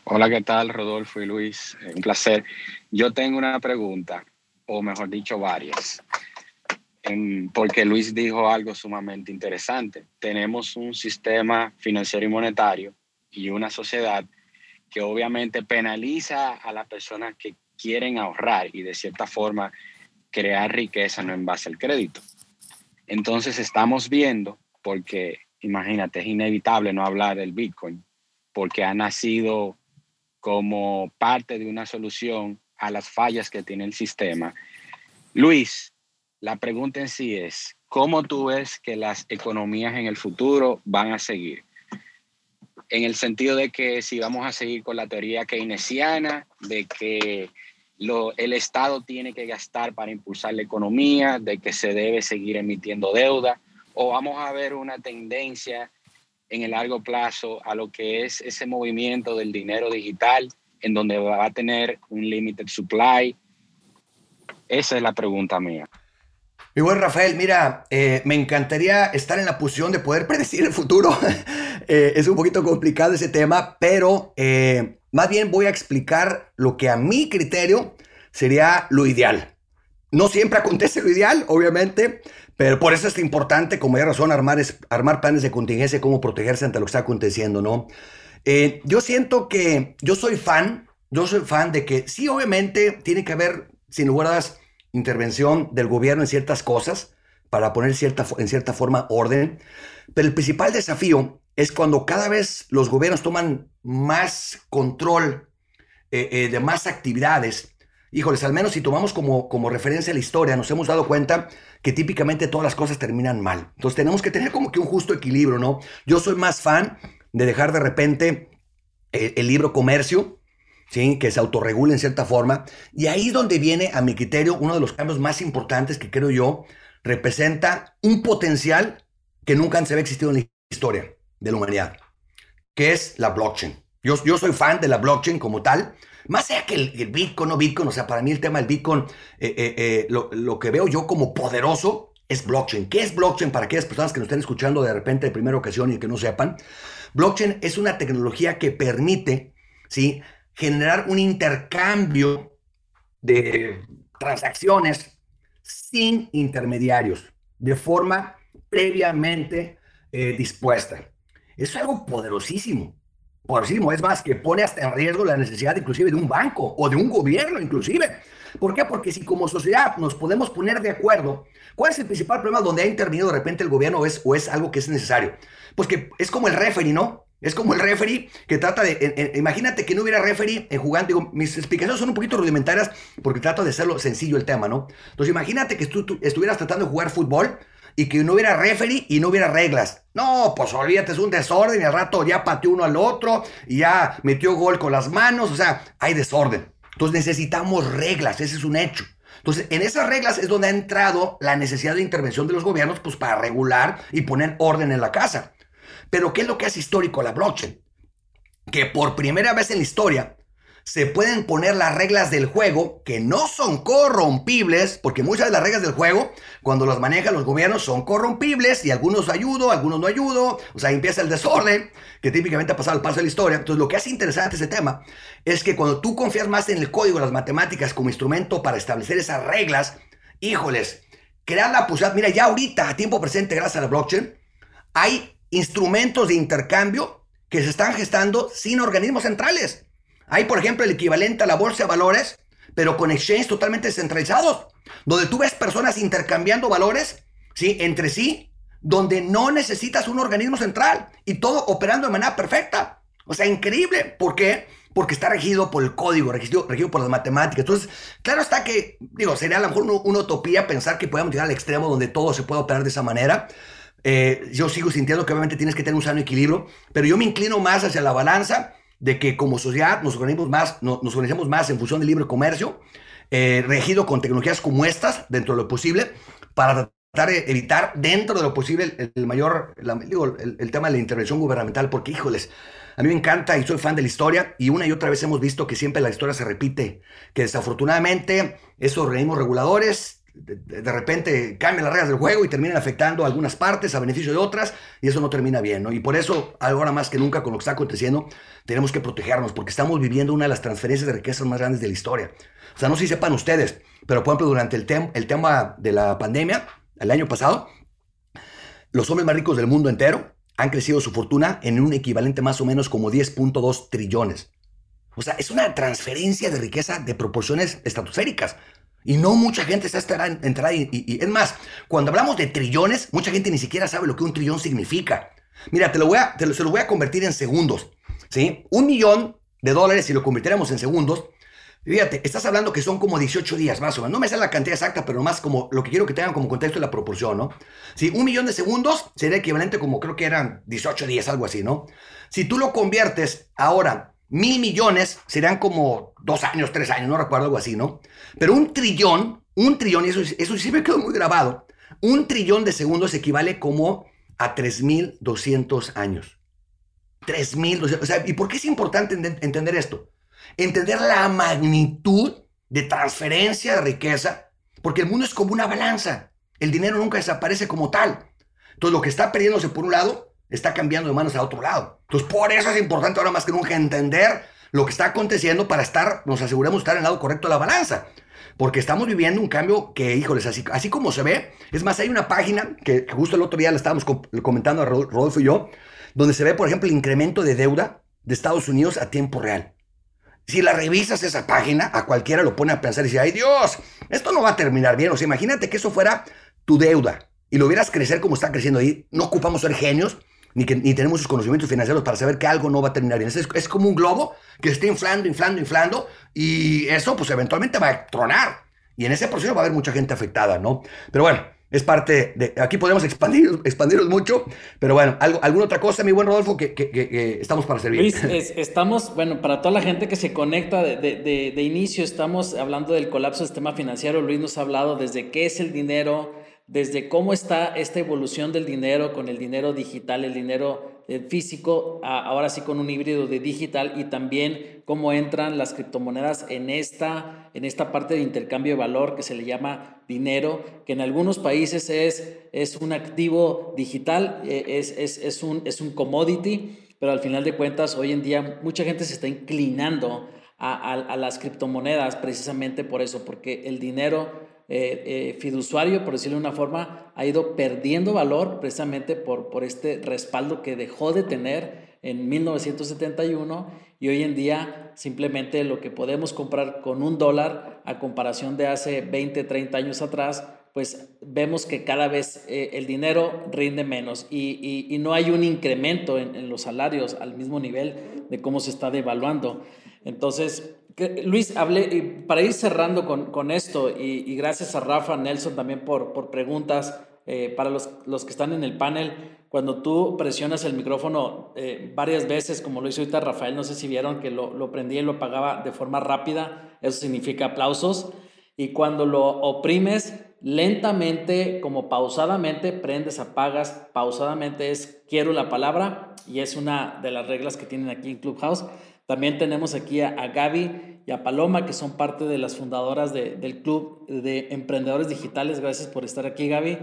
Hola, ¿qué tal, Rodolfo y Luis? Eh, un placer. Yo tengo una pregunta, o mejor dicho, varias, porque Luis dijo algo sumamente interesante. Tenemos un sistema financiero y monetario y una sociedad que obviamente penaliza a las personas que quieren ahorrar y de cierta forma crear riqueza no en base al crédito. Entonces estamos viendo, porque imagínate, es inevitable no hablar del Bitcoin, porque ha nacido como parte de una solución a las fallas que tiene el sistema. Luis, la pregunta en sí es, ¿cómo tú ves que las economías en el futuro van a seguir? En el sentido de que si vamos a seguir con la teoría keynesiana, de que lo, el Estado tiene que gastar para impulsar la economía, de que se debe seguir emitiendo deuda, o vamos a ver una tendencia en el largo plazo a lo que es ese movimiento del dinero digital, en donde va a tener un limited supply? Esa es la pregunta mía. Mi buen Rafael, mira, eh, me encantaría estar en la posición de poder predecir el futuro. Eh, es un poquito complicado ese tema, pero eh, más bien voy a explicar lo que a mi criterio sería lo ideal. No siempre acontece lo ideal, obviamente, pero por eso es importante, como ya razón, armar, armar planes de contingencia, cómo protegerse ante lo que está aconteciendo, ¿no? yo siento que yo soy fan, yo soy fan de que sí, obviamente, tiene que haber, sin lugar a dudas, intervención del gobierno en ciertas cosas para poner cierta, en cierta forma orden. Pero el principal desafío es cuando cada vez los gobiernos toman más control eh, eh, de más actividades. Híjoles, al menos si tomamos como, como referencia la historia, nos hemos dado cuenta que típicamente todas las cosas terminan mal. Entonces tenemos que tener como que un justo equilibrio, ¿no? Yo soy más fan de dejar de repente eh, el libro comercio, ¿sí? que se autorregule en cierta forma. Y ahí es donde viene, a mi criterio, uno de los cambios más importantes que creo yo representa un potencial que nunca se había existido en la historia de la humanidad, que es la blockchain. Yo, yo soy fan de la blockchain como tal. Más allá que el, Bitcoin o Bitcoin, o sea, para mí el tema del Bitcoin, eh, eh, eh, lo, que veo yo como poderoso es blockchain. ¿Qué es blockchain para aquellas personas que nos estén escuchando de repente de primera ocasión y que no sepan? Blockchain es una tecnología que permite, ¿sí? generar un intercambio de transacciones sin intermediarios, de forma previamente dispuesta. Eso es algo poderosísimo, poderosísimo. Es más, que pone hasta en riesgo la necesidad inclusive de un banco o de un gobierno inclusive. ¿Por qué? Porque si como sociedad nos podemos poner de acuerdo, ¿cuál es el principal problema donde ha intervenido de repente el gobierno es, o es algo que es necesario? Pues que es como el referee, ¿no? Es como el referee que trata de. imagínate que no hubiera referee en jugando. Digo, mis explicaciones son un poquito rudimentarias porque trato de hacerlo sencillo el tema, ¿no? Entonces, imagínate que tú, estuvieras tratando de jugar fútbol y que no hubiera referee y no hubiera reglas. No, pues olvídate, es un desorden y al rato ya pateó uno al otro y ya metió gol con las manos. O sea, hay desorden. Entonces, necesitamos reglas, ese es un hecho. Entonces, en esas reglas es donde ha entrado la necesidad de intervención de los gobiernos, pues para regular y poner orden en la casa. Pero ¿qué es lo que hace histórico la blockchain? Que por primera vez en la historia se pueden poner las reglas del juego que no son corrompibles, porque muchas de las reglas del juego, cuando las manejan los gobiernos, son corrompibles y algunos ayudo, algunos no ayudo, o sea, empieza el desorden que típicamente ha pasado al paso de la historia. Entonces, lo que hace interesante ese tema es que cuando tú confías más en el código, las matemáticas como instrumento para establecer esas reglas, híjoles, crear la posibilidad, mira, ya ahorita, a tiempo presente, gracias a la blockchain, hay instrumentos de intercambio que se están gestando sin organismos centrales. Hay, por ejemplo, el equivalente a la bolsa de valores, pero con exchanges totalmente descentralizados, donde tú ves personas intercambiando valores ¿sí? entre sí, donde no necesitas un organismo central y todo operando de manera perfecta. O sea, increíble. ¿Por qué? Porque está regido por el código, regido, regido por las matemáticas. Entonces, claro está que, digo, sería a lo mejor una, utopía pensar que podemos llegar al extremo donde todo se pueda operar de esa manera. Eh, yo sigo sintiendo que obviamente tienes que tener un sano equilibrio, pero yo me inclino más hacia la balanza de que como sociedad nos organizamos más, nos organizamos más en función del libre comercio, eh, regido con tecnologías como estas, dentro de lo posible, para tratar de evitar dentro de lo posible el, mayor, el, el, tema de la intervención gubernamental, porque híjoles, a mí me encanta y soy fan de la historia y una y otra vez hemos visto que siempre la historia se repite, que desafortunadamente esos organismos reguladores de, repente cambian las reglas del juego y terminan afectando algunas partes a beneficio de otras y eso no termina bien, ¿no? Y por eso, ahora más que nunca con lo que está aconteciendo, tenemos que protegernos porque estamos viviendo una de las transferencias de riquezas más grandes de la historia. O sea, no sé si sepan ustedes, pero por ejemplo, durante el, el tema de la pandemia, el año pasado, los hombres más ricos del mundo entero han crecido su fortuna en un equivalente más o menos como 10.2 trillones. O sea, es una transferencia de riqueza de proporciones estratosféricas. Y no mucha gente está entrada y, es más, cuando hablamos de trillones, mucha gente ni siquiera sabe lo que un trillón significa. Mira, te lo voy a, te se lo voy a convertir en segundos. ¿sí? Un millón de dólares, si lo convirtiéramos en segundos, fíjate, estás hablando que son como 18 días más o menos. No me sé la cantidad exacta, pero más como lo que quiero que tengan como contexto es la proporción, ¿no? Si un millón de segundos sería equivalente como creo que eran 18 días, algo así, ¿no? Si tú lo conviertes ahora mil millones serían como dos años, tres años, no recuerdo algo así, ¿no? Pero un trillón, un trillón, y eso, eso sí me quedó muy grabado, un trillón de segundos equivale como a 3.200 años. 3 mil, o sea, ¿y por qué es importante entender esto? Entender la magnitud de transferencia de riqueza, porque el mundo es como una balanza. El dinero nunca desaparece como tal. Entonces, lo que está perdiéndose por un lado, está cambiando de manos a otro lado. Entonces, por eso es importante ahora más que nunca entender lo que está aconteciendo para estar, nos aseguremos estar en el lado correcto de la balanza. Porque estamos viviendo un cambio que, híjoles, así, así como se ve. Es más, hay una página que, justo el otro día la estábamos comentando a Rodolfo y yo, donde se ve, por ejemplo, el incremento de deuda de Estados Unidos a tiempo real. Si la revisas esa página, a cualquiera lo pone a pensar y dice, ay Dios, esto no va a terminar bien. O sea, imagínate que eso fuera tu deuda y lo vieras crecer como está creciendo ahí. No ocupamos ser genios, ni, que, ni tenemos sus conocimientos financieros para saber que algo no va a terminar bien. Es, es como un globo que está inflando, inflando, inflando y eso pues eventualmente va a tronar. Y en ese proceso va a haber mucha gente afectada, ¿no? Pero bueno, es parte de... Aquí podemos expandir, expandirnos mucho, pero bueno, ¿algo, ¿alguna otra cosa, mi buen Rodolfo, que, que, estamos para servir? Luis, estamos, bueno, para toda la gente que se conecta de, de, de, inicio, estamos hablando del colapso del sistema financiero. Luis nos ha hablado desde qué es el dinero, desde cómo está esta evolución del dinero con el dinero digital, el dinero eh, físico, ahora sí con un híbrido de digital y también cómo entran las criptomonedas en esta, en esta parte de intercambio de valor que se le llama dinero, que en algunos países es, es un activo digital, eh, es, es, es, un, es un commodity, pero al final de cuentas hoy en día mucha gente se está inclinando a, a las criptomonedas precisamente por eso, porque el dinero eh, eh, fiduciario, por decirlo de una forma, ha ido perdiendo valor precisamente por, por este respaldo que dejó de tener en 1971 y hoy en día simplemente lo que podemos comprar con un dólar a comparación de hace 20, 30 años atrás, pues vemos que cada vez eh, el dinero rinde menos y, y, no hay un incremento en, en, los salarios al mismo nivel de cómo se está devaluando. Entonces, Luis, hablé, para ir cerrando con, con esto, y, gracias a Rafa, Nelson también por, por preguntas, eh, para los, los, que están en el panel, cuando tú presionas el micrófono eh, varias veces, como lo hizo ahorita Rafael, no sé si vieron que lo, lo prendía y lo apagaba de forma rápida, eso significa aplausos, y cuando lo oprimes lentamente, como pausadamente, prendes, apagas, pausadamente es quiero la palabra, y es una de las reglas que tienen aquí en Clubhouse. También tenemos aquí a, Gaby y a Paloma, que son parte de las fundadoras del Club de Emprendedores Digitales. Gracias por estar aquí, Gaby,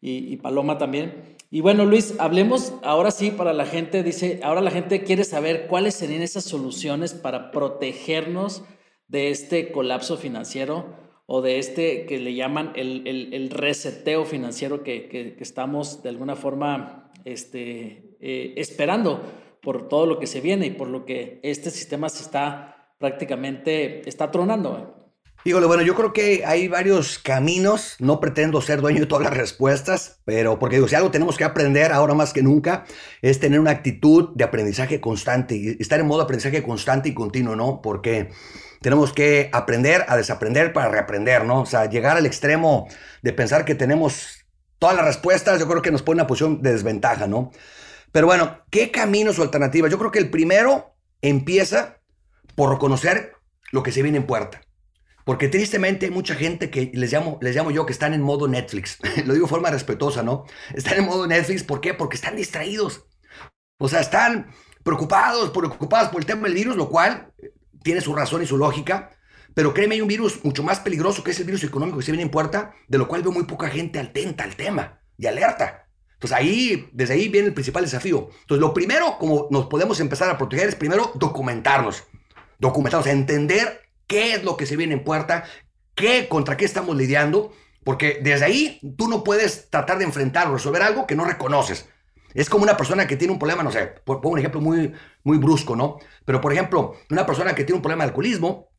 y, Paloma también. Y bueno, Luis, hablemos ahora sí para la gente. Dice, ahora la gente quiere saber cuáles serían esas soluciones para protegernos de este colapso financiero o de este que le llaman el, reseteo financiero que, estamos de alguna forma este, eh, esperando por todo lo que se viene y por lo que este sistema se está prácticamente, está tronando. Híjole, bueno, yo creo que hay varios caminos. No pretendo ser dueño de todas las respuestas, pero porque digo, si algo tenemos que aprender ahora más que nunca es tener una actitud de aprendizaje constante y estar en modo aprendizaje constante y continuo, ¿no? Porque tenemos que aprender a desaprender para reaprender, ¿no? O sea, llegar al extremo de pensar que tenemos todas las respuestas, yo creo que nos pone en una posición de desventaja, ¿no? Pero bueno, ¿qué caminos o alternativas? Yo creo que el primero empieza por reconocer lo que se viene en puerta. Porque tristemente hay mucha gente que les llamo, les llamo yo que están en modo Netflix. Lo digo de forma respetuosa, ¿no? Están en modo Netflix, ¿por qué? Porque están distraídos. O sea, están preocupados, preocupados por el tema del virus, lo cual tiene su razón y su lógica. Pero créeme, hay un virus mucho más peligroso que es el virus económico que se viene en puerta, de lo cual veo muy poca gente atenta al tema y alerta. Entonces ahí, desde ahí viene el principal desafío. Entonces lo primero, como nos podemos empezar a proteger, es primero documentarnos. Documentarnos, entender qué es lo que se viene en puerta, qué, contra qué estamos lidiando, porque desde ahí tú no puedes tratar de enfrentar o resolver algo que no reconoces. Es como una persona que tiene un problema, no sé, pongo un ejemplo muy, muy brusco, ¿no? Pero por ejemplo, una persona que tiene un problema de alcoholismo,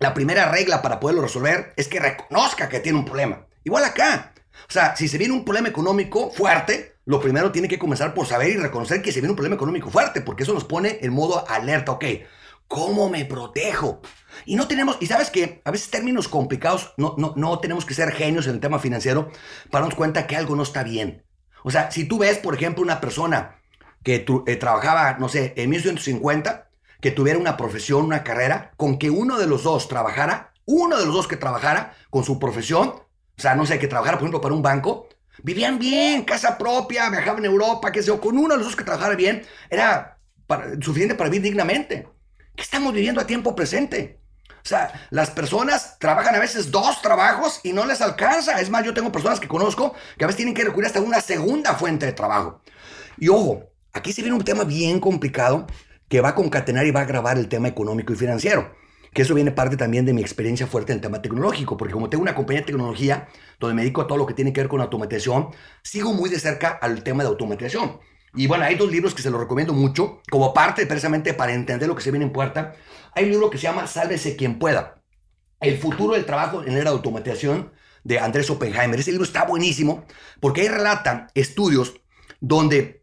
la primera regla para poderlo resolver es que reconozca que tiene un problema. Igual acá, o sea, si se viene un problema económico fuerte, lo primero tiene que comenzar por saber y reconocer que se viene un problema económico fuerte, porque eso nos pone en modo alerta, ok, ¿cómo me protejo? Y no tenemos, y sabes que a veces términos complicados, no, no, no tenemos que ser genios en el tema financiero para darnos cuenta que algo no está bien. O sea, si tú ves, por ejemplo, una persona que eh, trabajaba, no sé, en 1950, que tuviera una profesión, una carrera, con que uno de los dos trabajara, uno de los dos que trabajara con su profesión, o sea, no sé, que trabajara, por ejemplo, para un banco, vivían bien, casa propia, viajaban en Europa, qué sé yo, con uno de los dos que trabajara bien, era suficiente para vivir dignamente. ¿Qué estamos viviendo a tiempo presente? O sea, las personas trabajan a veces dos trabajos y no les alcanza. Es más, yo tengo personas que conozco que a veces tienen que recurrir hasta una segunda fuente de trabajo. Y ojo, aquí se viene un tema bien complicado que va a concatenar y va a agravar el tema económico y financiero. Que eso viene parte también de mi experiencia fuerte en el tema tecnológico, porque como tengo una compañía de tecnología donde me dedico a todo lo que tiene que ver con automatización, sigo muy de cerca al tema de automatización. Y bueno, hay dos libros que se los recomiendo mucho, como parte precisamente para entender lo que se viene en puerta. Hay un libro que se llama Sálvese quien pueda. El futuro del trabajo en de automatización de Andrés Oppenheimer. Ese libro está buenísimo porque ahí relata estudios donde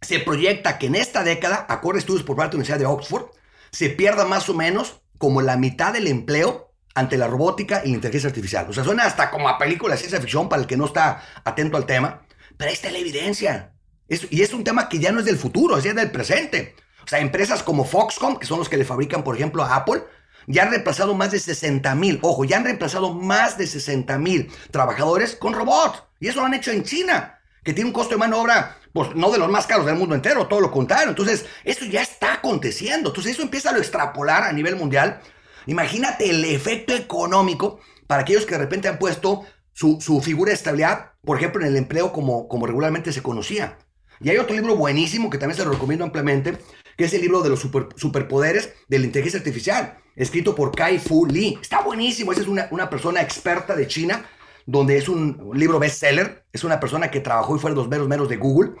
se proyecta que en esta década, acorde a estudios por parte de la Universidad de Oxford, se pierda más o menos como la mitad del empleo ante la robótica y la inteligencia artificial. O sea, suena hasta como a película de ciencia ficción para el que no está atento al tema, pero ahí está la evidencia. y es un tema que ya no es del futuro, es ya del presente. O sea, empresas como Foxconn, que son los que le fabrican, por ejemplo, a Apple, ya han reemplazado más de 60 mil, ojo, ya han reemplazado más de 60 mil trabajadores con robots. Y eso lo han hecho en China, que tiene un costo de mano de obra, pues no de los más caros del mundo entero, todo lo contrario. Entonces, eso ya está aconteciendo. Entonces, eso empieza a lo extrapolar a nivel mundial. Imagínate el efecto económico para aquellos que de repente han puesto su, su figura de estabilidad, por ejemplo, en el empleo como, como regularmente se conocía. Y hay otro libro buenísimo que también se lo recomiendo ampliamente, que es el libro de los superpoderes de la inteligencia artificial, escrito por Kai Fu Lee. Está buenísimo, esa es una, una persona experta de China, donde es un libro bestseller, es una persona que trabajó y fue de los meros meros de Google,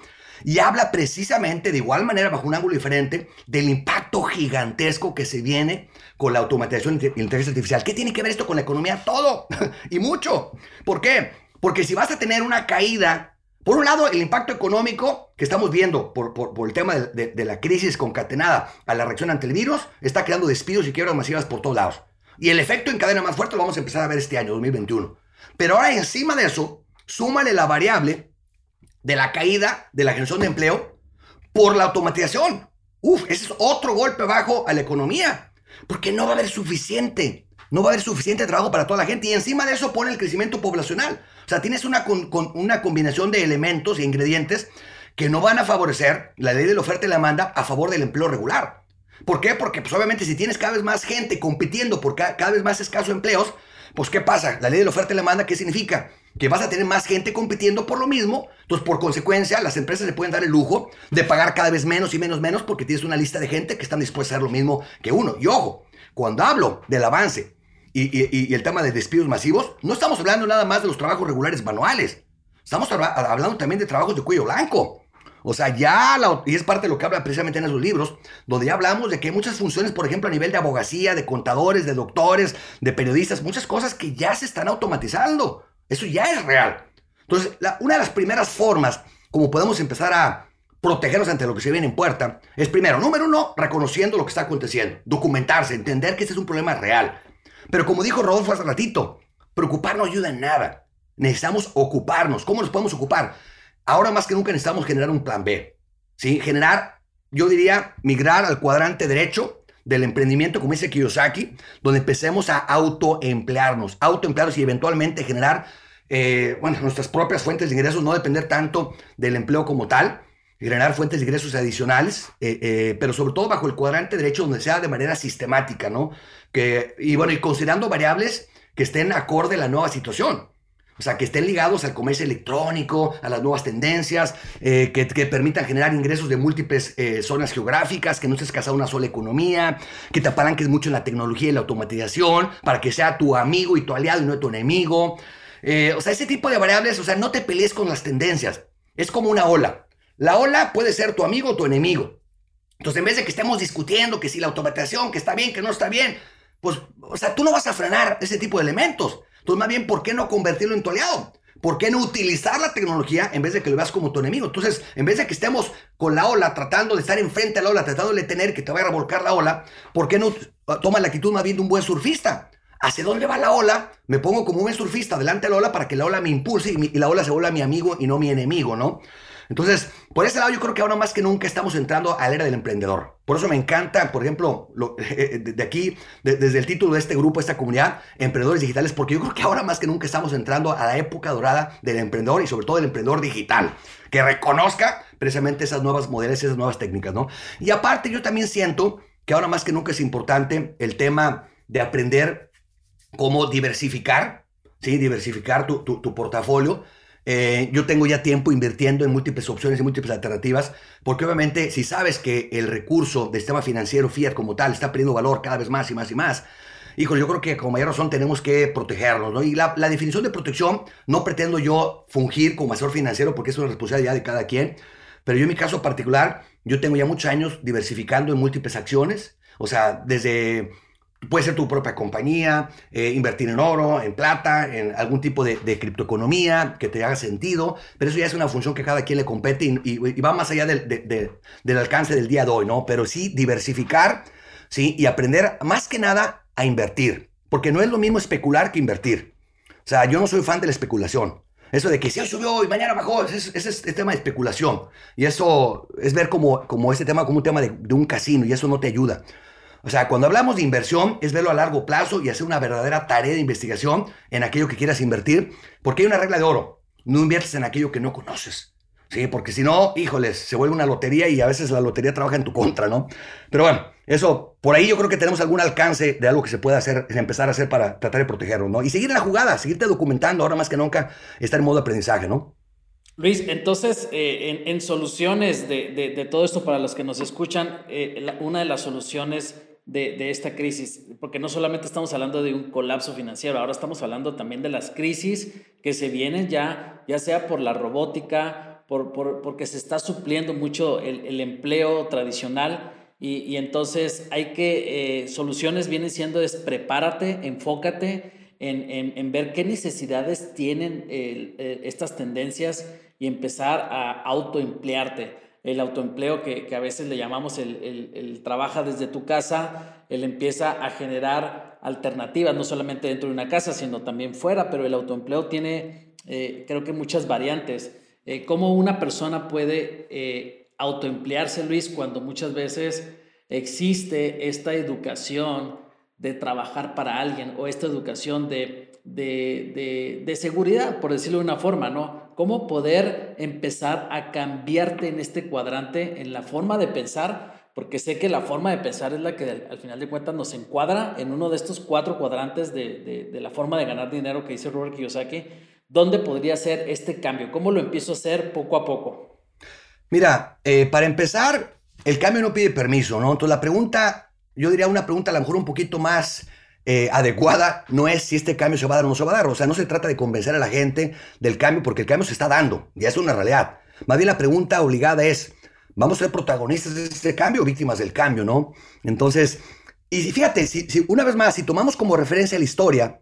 y habla precisamente, de igual manera, bajo un ángulo diferente, del impacto gigantesco que se viene con la automatización y la inteligencia artificial. ¿Qué tiene que ver esto con la economía? Todo, y mucho. ¿Por qué? Porque si vas a tener una caída por un lado, el impacto económico que estamos viendo por, el tema de, la crisis concatenada a la reacción ante el virus está creando despidos y quiebras masivas por todos lados. Y el efecto en cadena más fuerte lo vamos a empezar a ver este año, 2021. Pero ahora encima de eso, súmale la variable de la caída de la generación de empleo por la automatización. Uf, ese es otro golpe bajo a la economía, porque no va a haber suficiente, no va a haber suficiente trabajo para toda la gente y encima de eso pone el crecimiento poblacional. O sea, tienes una, una combinación de elementos e ingredientes que no van a favorecer la ley de la oferta y la demanda a favor del empleo regular. ¿Por qué? Porque pues, obviamente si tienes cada vez más gente compitiendo por cada, vez más escasos empleos, pues ¿qué pasa? La ley de la oferta y la demanda, ¿qué significa? Que vas a tener más gente compitiendo por lo mismo, entonces por consecuencia las empresas se pueden dar el lujo de pagar cada vez menos y menos menos porque tienes una lista de gente que están dispuestos a hacer lo mismo que uno. Y ojo, cuando hablo del avance y, el tema de despidos masivos, no estamos hablando nada más de los trabajos regulares manuales. Estamos hablando también de trabajos de cuello blanco. O sea, ya, y es parte de lo que habla precisamente en esos libros, donde ya hablamos de que hay muchas funciones, por ejemplo, a nivel de abogacía, de contadores, de doctores, de periodistas, muchas cosas que ya se están automatizando. Eso ya es real. Entonces, una de las primeras formas como podemos empezar a protegernos ante lo que se viene en puerta es primero, número uno, reconociendo lo que está aconteciendo, documentarse, entender que este es un problema real. Pero como dijo Rodolfo hace ratito, preocupar no ayuda en nada. Necesitamos ocuparnos. ¿Cómo nos podemos ocupar? Ahora más que nunca necesitamos generar un plan B. ¿sí? Generar, yo diría, migrar al cuadrante derecho del emprendimiento, como dice Kiyosaki, donde empecemos a autoemplearnos, autoemplearnos y eventualmente generar eh, bueno, nuestras propias fuentes de ingresos, no depender tanto del empleo como tal, generar fuentes de ingresos adicionales, eh, eh, pero sobre todo bajo el cuadrante derecho donde sea de manera sistemática, ¿no? Que, y bueno, y considerando variables que estén acorde a la nueva situación. O sea, que estén ligados al comercio electrónico, a las nuevas tendencias, eh, que, que, permitan generar ingresos de múltiples zonas geográficas, que no estés casado una sola economía, que te apalanques mucho en la tecnología y la automatización, para que sea tu amigo y tu aliado y no tu enemigo. o sea, ese tipo de variables, o sea, no te pelees con las tendencias. Es como una ola. La ola puede ser tu amigo o tu enemigo. Entonces, en vez de que estemos discutiendo que si la automatización, que está bien, que no está bien, pues, o sea, tú no vas a frenar ese tipo de elementos. Entonces, más bien, ¿por qué no convertirlo en tu aliado? ¿Por qué no utilizar la tecnología en vez de que lo veas como tu enemigo? Entonces, en vez de que estemos con la ola, tratando de estar enfrente a la ola, tratando de tener que te vaya a revolcar la ola, ¿por qué no toma la actitud más bien de un buen surfista? ¿Hacia dónde va la ola? Me pongo como un surfista delante de la ola para que la ola me impulse y, y la ola se vuelva mi amigo y no mi enemigo, ¿no? Entonces, por ese lado yo creo que ahora más que nunca estamos entrando a la era del emprendedor. Por eso me encanta, por ejemplo, de aquí, desde el título de este grupo, esta comunidad, Emprendedores Digitales, porque yo creo que ahora más que nunca estamos entrando a la época dorada del emprendedor y sobre todo del emprendedor digital, que reconozca precisamente esas nuevas modelos, esas nuevas técnicas, ¿no? Y aparte yo también siento que ahora más que nunca es importante el tema de aprender cómo diversificar, ¿sí? Diversificar tu, tu, portafolio. Eh, yo tengo ya tiempo invirtiendo en múltiples opciones y múltiples alternativas, porque obviamente si sabes que el recurso del sistema financiero fiat como tal está perdiendo valor cada vez más y más y más, híjole, yo creo que como mayor razón tenemos que protegernos, ¿no? Y la, la, definición de protección, no pretendo yo fungir como asesor financiero, porque es una responsabilidad de cada quien, pero yo en mi caso particular, yo tengo ya muchos años diversificando en múltiples acciones, o sea, desde Puede ser tu propia compañía, eh, invertir en oro, en plata, en algún tipo de, criptoeconomía que te haga sentido, pero eso ya es una función que cada quien le compete y, va más allá del, alcance del día de hoy, ¿no? Pero sí diversificar, ¿sí? Y aprender más que nada a invertir, porque no es lo mismo especular que invertir. O sea, yo no soy fan de la especulación. Eso de que si hoy subió y mañana bajó, ese, es el tema de especulación. Y eso es ver como, como este tema como un tema de, de un casino y eso no te ayuda. O sea, cuando hablamos de inversión es verlo a largo plazo y hacer una verdadera tarea de investigación en aquello que quieras invertir, porque hay una regla de oro. No inviertes en aquello que no conoces. Sí, porque si no, híjoles, se vuelve una lotería y a veces la lotería trabaja en tu contra, ¿no? Pero bueno, eso, por ahí yo creo que tenemos algún alcance de algo que se puede hacer, empezar a hacer para tratar de protegerlo, ¿no? Y seguir en la jugada, seguirte documentando, ahora más que nunca, estar en modo aprendizaje, ¿no? Luis, entonces, eh, en, soluciones de, todo esto para los que nos escuchan, eh, una de las soluciones de, esta crisis, porque no solamente estamos hablando de un colapso financiero, ahora estamos hablando también de las crisis que se vienen ya, ya sea por la robótica, por, porque se está supliendo mucho el empleo tradicional y, entonces hay que, eh, soluciones vienen siendo es prepárate, enfócate en, ver qué necesidades tienen eh, estas tendencias y empezar a autoemplearte. El autoempleo que, que a veces le llamamos el, el, trabaja desde tu casa, él empieza a generar alternativas, no solamente dentro de una casa, sino también fuera, pero el autoempleo tiene, eh, creo que muchas variantes. ¿Cómo una persona puede autoemplearse, Luis, cuando muchas veces existe esta educación de trabajar para alguien o esta educación de, de, seguridad, por decirlo de una forma, ¿no? ¿Cómo poder empezar a cambiarte en este cuadrante, en la forma de pensar? Porque sé que la forma de pensar es la que al final de cuentas nos encuadra en uno de estos cuatro cuadrantes de, la forma de ganar dinero que dice Robert Kiyosaki. ¿Dónde podría ser este cambio? ¿Cómo lo empiezo a hacer poco a poco? Mira, eh, para empezar, el cambio no pide permiso, ¿no? Entonces la pregunta, yo diría una pregunta a lo mejor un poquito más eh, adecuada, no es si este cambio se va a dar o no se va a dar. O sea, no se trata de convencer a la gente del cambio porque el cambio se está dando, ya es una realidad. Más bien la pregunta obligada es, ¿vamos a ser protagonistas de este cambio o víctimas del cambio, no? Entonces, y fíjate, si, una vez más, si tomamos como referencia la historia,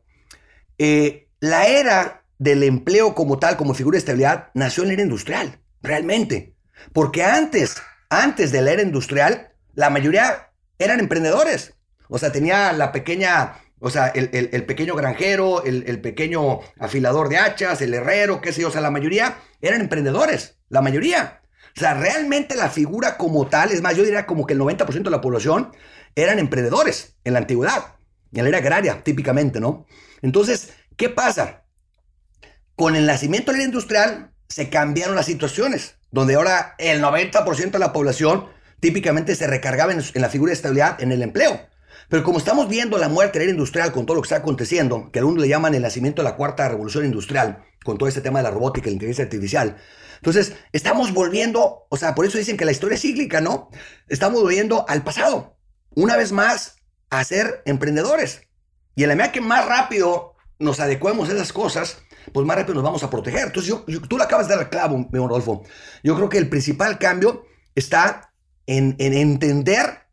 eh, la era del empleo como tal, como figura de estabilidad, nació en la era industrial, realmente. Porque antes, antes de la era industrial, la mayoría eran emprendedores. O sea, tenía la pequeña, o sea, el, pequeño granjero, el, pequeño afilador de hachas, el herrero, qué sé yo. O sea, la mayoría eran emprendedores. La mayoría. O sea, realmente la figura como tal, es más, yo diría como que el 90% de la población eran emprendedores en la antigüedad, en la era agraria, típicamente, ¿no? Entonces, ¿qué pasa? Con el nacimiento de la era industrial se cambiaron las situaciones donde ahora el 90% de la población típicamente se recargaba en, la figura de estabilidad en el empleo. Pero como estamos viendo la muerte de la era industrial con todo lo que está aconteciendo, que algunos le llaman el nacimiento de la cuarta revolución industrial, con todo este tema de la robótica y la inteligencia artificial, entonces estamos volviendo, o sea, por eso dicen que la historia es cíclica, ¿no? Estamos volviendo al pasado, una vez más, a ser emprendedores. Y en la medida que más rápido nos adecuemos a esas cosas, pues más rápido nos vamos a proteger. Entonces, yo, tú le acabas de dar el clavo, mi Rodolfo. Yo creo que el principal cambio está en entender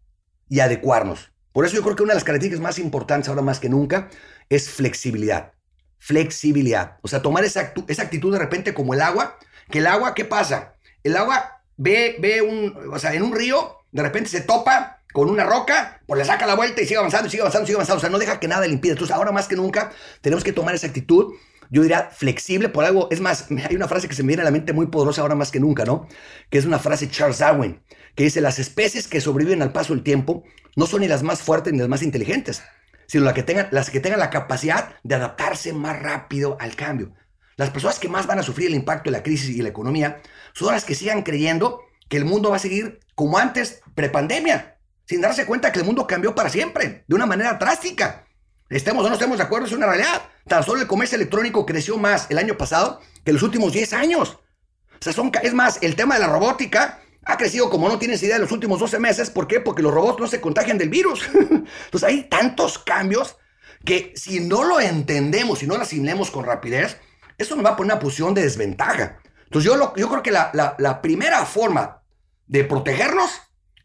y adecuarnos. Por eso yo creo que una de las características más importantes ahora más que nunca es flexibilidad. Flexibilidad. O sea, tomar esa, esa actitud de repente como el agua, que el agua, ¿qué pasa? El agua ve, ve un, o sea, en un río, de repente se topa con una roca, pues le saca la vuelta y sigue avanzando, sigue avanzando, sigue avanzando. O sea, no deja que nada le impida. Entonces, ahora más que nunca, tenemos que tomar esa actitud yo diría flexible por algo. Es más, hay una frase que se me viene a la mente muy poderosa ahora más que nunca, ¿no? Que es una frase de Charles Darwin, que dice, las especies que sobreviven al paso del tiempo no son ni las más fuertes ni las más inteligentes, sino las que tengan, las que tengan la capacidad de adaptarse más rápido al cambio. las personas que más van a sufrir el impacto de la crisis y la economía son las que sigan creyendo que el mundo va a seguir como antes, prepandemia, sin darse cuenta que el mundo cambió para siempre, de una manera drástica. Estemos o no estemos de acuerdo, es una realidad. Tan solo el comercio electrónico creció más el año pasado que los últimos 10 años. O sea, es más, el tema de la robótica ha crecido como no tienes idea en los últimos 12 meses. ¿Por qué? Porque los robots no se contagian del virus. Entonces hay tantos cambios que si no lo entendemos, si no lo asimilemos con rapidez, eso nos va a poner una posición de desventaja. Entonces yo, creo que la, la, primera forma de protegernos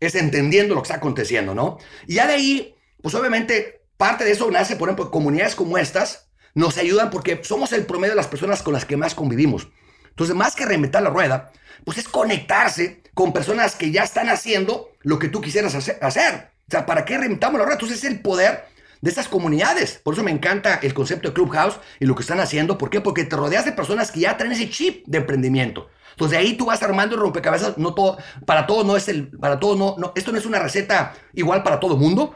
es entendiendo lo que está aconteciendo, ¿no? Y ya de ahí, pues obviamente parte de eso nace, por ejemplo, comunidades como estas nos ayudan porque somos el promedio de las personas con las que más convivimos. Entonces, más que reinventar la rueda, pues es conectarse con personas que ya están haciendo lo que tú quisieras hacer. O sea, ¿para qué reinventamos la rueda? Entonces es el poder de estas comunidades. Por eso me encanta el concepto de Clubhouse y lo que están haciendo. ¿Por qué? Porque te rodeas de personas que ya traen ese chip de emprendimiento. Entonces ahí tú vas armando el rompecabezas. No todo, para todos no es el, para todos no, no, esto no es una receta igual para todo mundo.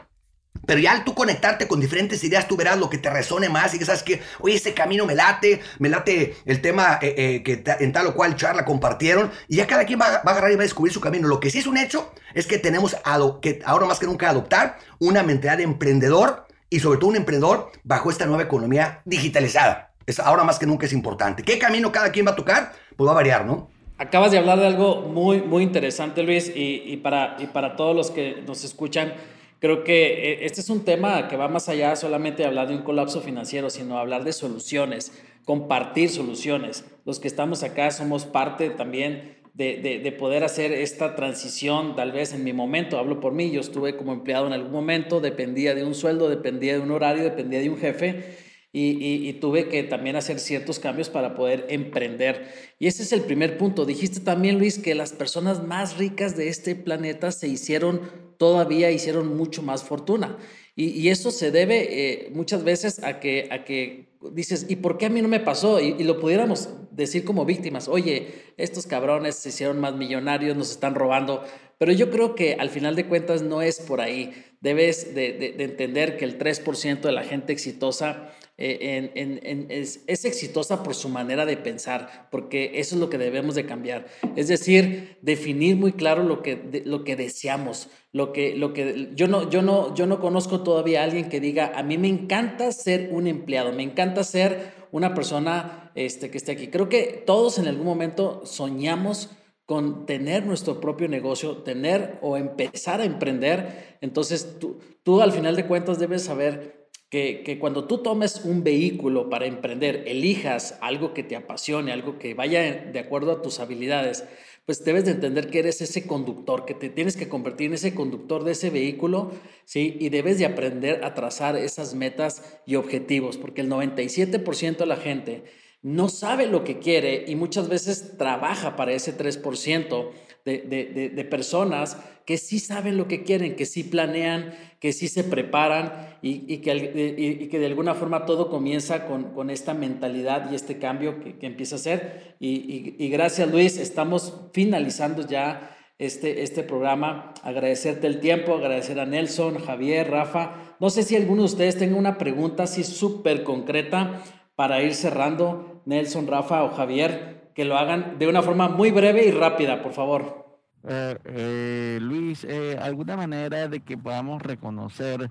Pero ya al tú conectarte con diferentes ideas, tú verás lo que te resone más y que sabes que, oye, ese camino me late, me late el tema eh, eh, que en tal o cual charla compartieron y ya cada quien va, a agarrar y va a descubrir su camino. Lo que sí es un hecho es que tenemos que ahora más que nunca adoptar una mentalidad de emprendedor y sobre todo un emprendedor bajo esta nueva economía digitalizada. Es, ahora más que nunca es importante. ¿Qué camino cada quien va a tocar? Pues va a variar, ¿no? Acabas de hablar de algo muy, muy interesante, Luis, y para, y para todos los que nos escuchan, creo que eh, este es un tema que va más allá solamente de hablar de un colapso financiero, sino hablar de soluciones, compartir soluciones. Los que estamos acá somos parte también de, poder hacer esta transición, tal vez en mi momento, hablo por mí, yo estuve como empleado en algún momento, dependía de un sueldo, dependía de un horario, dependía de un jefe y, tuve que también hacer ciertos cambios para poder emprender. Y ese es el primer punto. Dijiste también, Luis, que las personas más ricas de este planeta se hicieron, todavía hicieron mucho más fortuna. Y, eso se debe eh, muchas veces a que, a que dices, ¿y por qué a mí no me pasó? Y, lo pudiéramos decir como víctimas, oye, estos cabrones se hicieron más millonarios, nos están robando. Pero yo creo que al final de cuentas no es por ahí. Debes de entender que el 3% de la gente exitosa eh, es, exitosa por su manera de pensar, porque eso es lo que debemos de cambiar. Es decir, definir muy claro lo que, lo que deseamos, lo que, lo que yo, no, yo, no, yo no conozco todavía a alguien que diga, a mí me encanta ser un empleado, me encanta ser una persona este, que esté aquí. Creo que todos en algún momento soñamos con tener nuestro propio negocio, tener o empezar a emprender. Entonces, tú, tú al final de cuentas debes saber que, cuando tú tomes un vehículo para emprender, elijas algo que te apasione, algo que vaya de acuerdo a tus habilidades, pues debes de entender que eres ese conductor, que te tienes que convertir en ese conductor de ese vehículo, ¿sí? Y debes de aprender a trazar esas metas y objetivos, porque el 97% de la gente no sabe lo que quiere y muchas veces trabaja para ese 3% de, personas que sí saben lo que quieren, que sí planean, que sí se preparan y, que, que, de alguna forma todo comienza con, esta mentalidad y este cambio que, empieza a ser. Y, gracias Luis, estamos finalizando ya este, este programa. Agradecerte el tiempo, agradecer a Nelson, Javier, Rafa. No sé si alguno de ustedes tenga una pregunta así súper concreta para ir cerrando, Nelson, Rafa o Javier, que lo hagan de una forma muy breve y rápida, por favor. Eh, eh, Luis, eh, ¿alguna manera de que podamos reconocer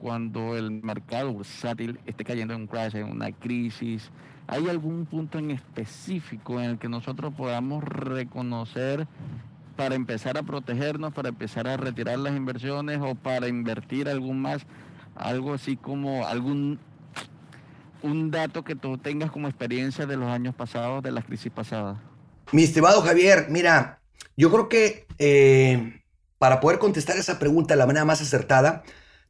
cuando el mercado bursátil esté cayendo en un crash, en una crisis? ¿Hay algún punto en específico en el que nosotros podamos reconocer para empezar a protegernos, para empezar a retirar las inversiones o para invertir algún más, algo así como algún un dato que tú tengas como experiencia de los años pasados, de las crisis pasadas? Mi estimado Javier, mira, yo creo que eh, para poder contestar esa pregunta de la manera más acertada,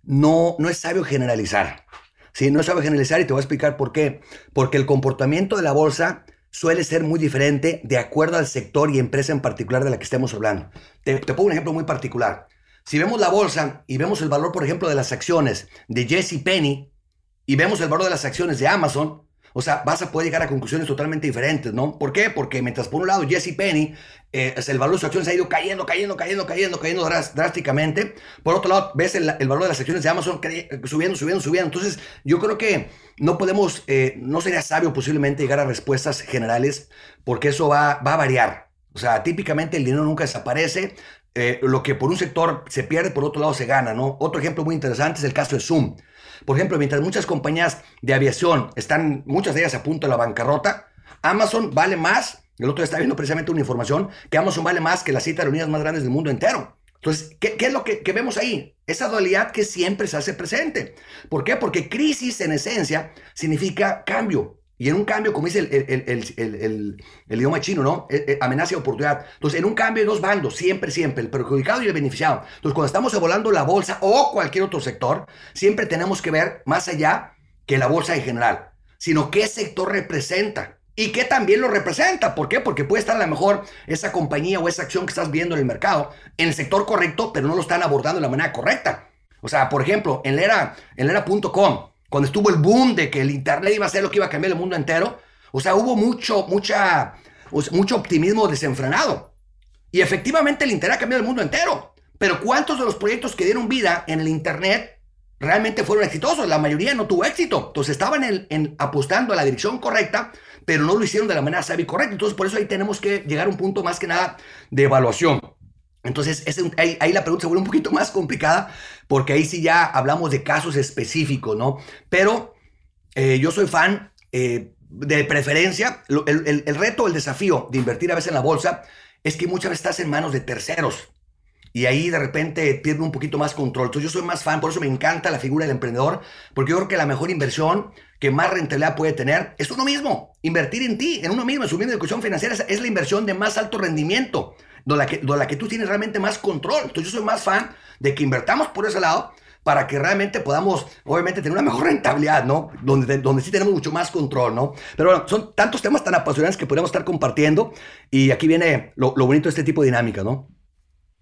no, no es sabio generalizar. Sí, no es sabio generalizar y te voy a explicar por qué. Porque el comportamiento de la bolsa suele ser muy diferente de acuerdo al sector y empresa en particular de la que estemos hablando. Te, te pongo un ejemplo muy particular. Si vemos la bolsa y vemos el valor, por ejemplo, de las acciones de Jesse Penny y vemos el valor de las acciones de Amazon, o sea, vas a poder llegar a conclusiones totalmente diferentes, ¿no? ¿Por qué? Porque mientras por un lado Jesse Penny, eh, el valor de sus acciones ha ido cayendo, cayendo, cayendo, cayendo, cayendo drásticamente. Por otro lado, ves el, valor de las acciones de Amazon subiendo, subiendo, subiendo. Entonces, yo creo que no podemos, eh, no sería sabio posiblemente llegar a respuestas generales, porque eso va, va a variar. O sea, típicamente el dinero nunca desaparece. Eh, lo que por un sector se pierde, por otro lado se gana, ¿no? Otro ejemplo muy interesante es el caso de Zoom. Por ejemplo, mientras muchas compañías de aviación están, muchas de ellas a punto de la bancarrota, Amazon vale más, el otro día estaba viendo precisamente una información, que Amazon vale más que las siete aerolíneas más grandes del mundo entero. Entonces, ¿qué, es lo que, que, vemos ahí? Esa dualidad que siempre se hace presente. ¿Por qué? Porque crisis en esencia significa cambio. Y en un cambio, como dice el, idioma chino, ¿no? Eh, eh, amenaza y oportunidad. Entonces, en un cambio hay dos bandos, siempre, siempre, el perjudicado y el beneficiado. Entonces, cuando estamos evaluando la bolsa o cualquier otro sector, siempre tenemos que ver más allá que la bolsa en general, sino qué sector representa y qué también lo representa. ¿Por qué? Porque puede estar a lo mejor esa compañía o esa acción que estás viendo en el mercado en el sector correcto, pero no lo están abordando de la manera correcta. O sea, por ejemplo, en era, en era.com, cuando estuvo el boom de que el Internet iba a ser lo que iba a cambiar el mundo entero, o sea, hubo mucho, mucha, mucho optimismo desenfrenado. Y efectivamente el Internet ha cambiado el mundo entero. Pero ¿cuántos de los proyectos que dieron vida en el Internet realmente fueron exitosos? La mayoría no tuvo éxito. Entonces estaban en, apostando a la dirección correcta, pero no lo hicieron de la manera sabia y correcta. Entonces por eso ahí tenemos que llegar a un punto más que nada de evaluación. Entonces, ahí, la pregunta se vuelve un poquito más complicada porque ahí sí ya hablamos de casos específicos, ¿no? Pero eh, yo soy fan eh, de preferencia. El, reto, el desafío de invertir a veces en la bolsa es que muchas veces estás en manos de terceros y ahí de repente pierde un poquito más control. Entonces yo soy más fan, por eso me encanta la figura del emprendedor, porque yo creo que la mejor inversión que más rentabilidad puede tener es uno mismo. Invertir en ti, en uno mismo, en su misma educación financiera es la inversión de más alto rendimiento de la que, tú tienes realmente más control. Entonces yo soy más fan de que invertamos por ese lado para que realmente podamos, obviamente, tener una mejor rentabilidad, ¿no? Donde, donde sí tenemos mucho más control, ¿no? Pero bueno, son tantos temas tan apasionantes que podemos estar compartiendo y aquí viene lo, bonito de este tipo de dinámica, ¿no?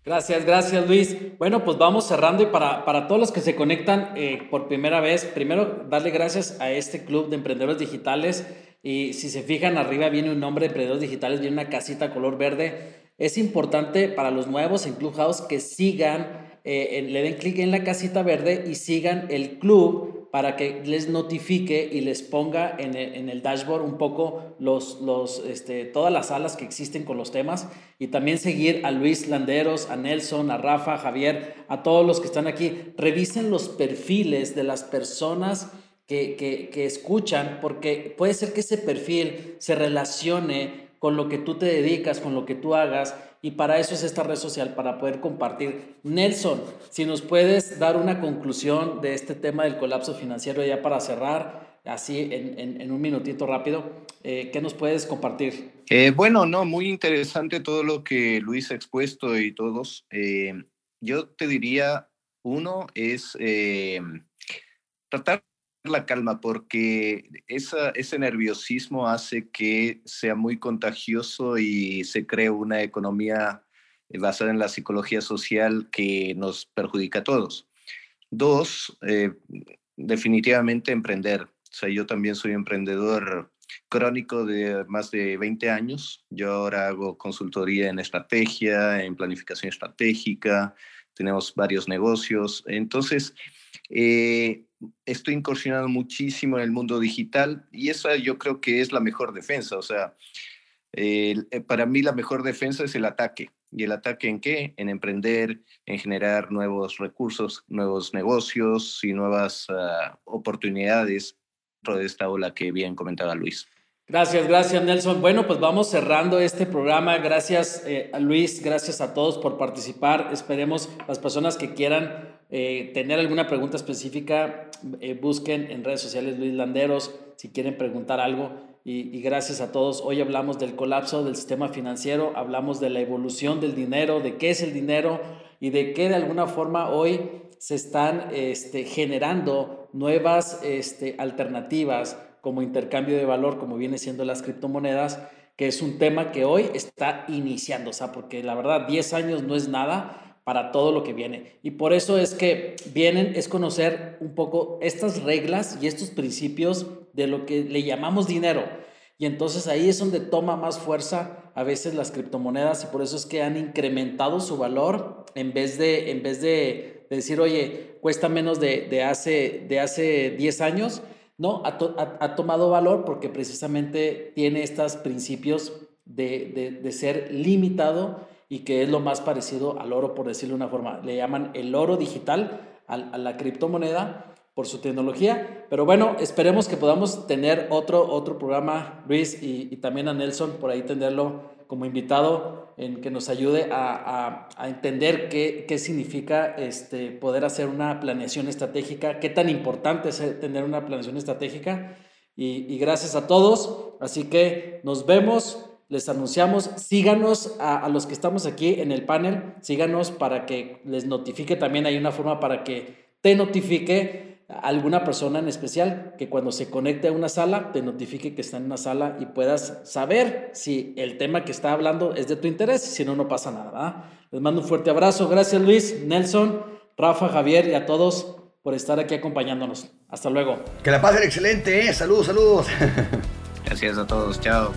Gracias, gracias Luis. Bueno, pues vamos cerrando y para, para todos los que se conectan eh, por primera vez, primero darle gracias a este club de emprendedores digitales y si se fijan arriba viene un nombre de emprendedores digitales, viene una casita color verde es importante para los nuevos en Clubhouse que sigan, eh, le den clic en la casita verde y sigan el club para que les notifique y les ponga en el, dashboard un poco los, los, este, todas las salas que existen con los temas y también seguir a Luis Landeros, a Nelson, a Rafa, a Javier, a todos los que están aquí. Revisen los perfiles de las personas que, que, que escuchan porque puede ser que ese perfil se relacione con lo que tú te dedicas, con lo que tú hagas. Y para eso es esta red social, para poder compartir. Nelson, si nos puedes dar una conclusión de este tema del colapso financiero ya para cerrar, así en, un minutito rápido, eh, ¿qué nos puedes compartir? Eh, bueno, no, muy interesante todo lo que Luis ha expuesto y todos. Eh, yo te diría, uno es tratar la calma porque esa, ese nerviosismo hace que sea muy contagioso y se cree una economía eh, basada en la psicología social que nos perjudica a todos. Dos, eh, definitivamente emprender. O sea, yo también soy emprendedor crónico de más de 20 años. Yo ahora hago consultoría en estrategia, en planificación estratégica, tenemos varios negocios. Entonces, eh, estoy incursionando muchísimo en el mundo digital y esa yo creo que es la mejor defensa. O sea, eh, para mí la mejor defensa es el ataque. ¿Y el ataque en qué? En emprender, en generar nuevos recursos, nuevos negocios y nuevas ah, oportunidades dentro de esta ola que bien comentaba Luis. Gracias, gracias Nelson. Bueno, pues vamos cerrando este programa. Gracias eh, Luis, gracias a todos por participar. Esperemos las personas que quieran eh, tener alguna pregunta específica, eh, busquen en redes sociales Luis Landeros si quieren preguntar algo. Y, gracias a todos. Hoy hablamos del colapso del sistema financiero, hablamos de la evolución del dinero, de qué es el dinero y de qué de alguna forma hoy se están este, generando nuevas este, alternativas como intercambio de valor, como viene siendo las criptomonedas, que es un tema que hoy está iniciando, o sea, porque la verdad 10 años no es nada para todo lo que viene. Y por eso es que vienen, es conocer un poco estas reglas y estos principios de lo que le llamamos dinero. Y entonces ahí es donde toma más fuerza a veces las criptomonedas y por eso es que han incrementado su valor en vez de, en vez de, decir, oye, cuesta menos de, hace, de hace 10 años. No, ha, tomado valor porque precisamente tiene estos principios de, de ser limitado y que es lo más parecido al oro, por decirlo de una forma. Le llaman el oro digital a, la criptomoneda por su tecnología. Pero bueno, esperemos que podamos tener otro, otro programa, Luis, y, también a Nelson, por ahí tenerlo como invitado, en que nos ayude a, entender qué, qué, significa este, poder hacer una planeación estratégica, qué tan importante es tener una planeación estratégica. Y, y gracias a todos. Así que nos vemos les anunciamos, síganos a, los que estamos aquí en el panel, síganos para que les notifique también, hay una forma para que te notifique alguna persona en especial que cuando se conecte a una sala te notifique que está en una sala y puedas saber si el tema que está hablando es de tu interés, si no, no pasa nada. Les mando un fuerte abrazo, gracias Luis, Nelson, Rafa, Javier y a todos por estar aquí acompañándonos. Hasta luego. Que la pasen excelente, ¿eh? saludos, saludos. Gracias a todos, chao.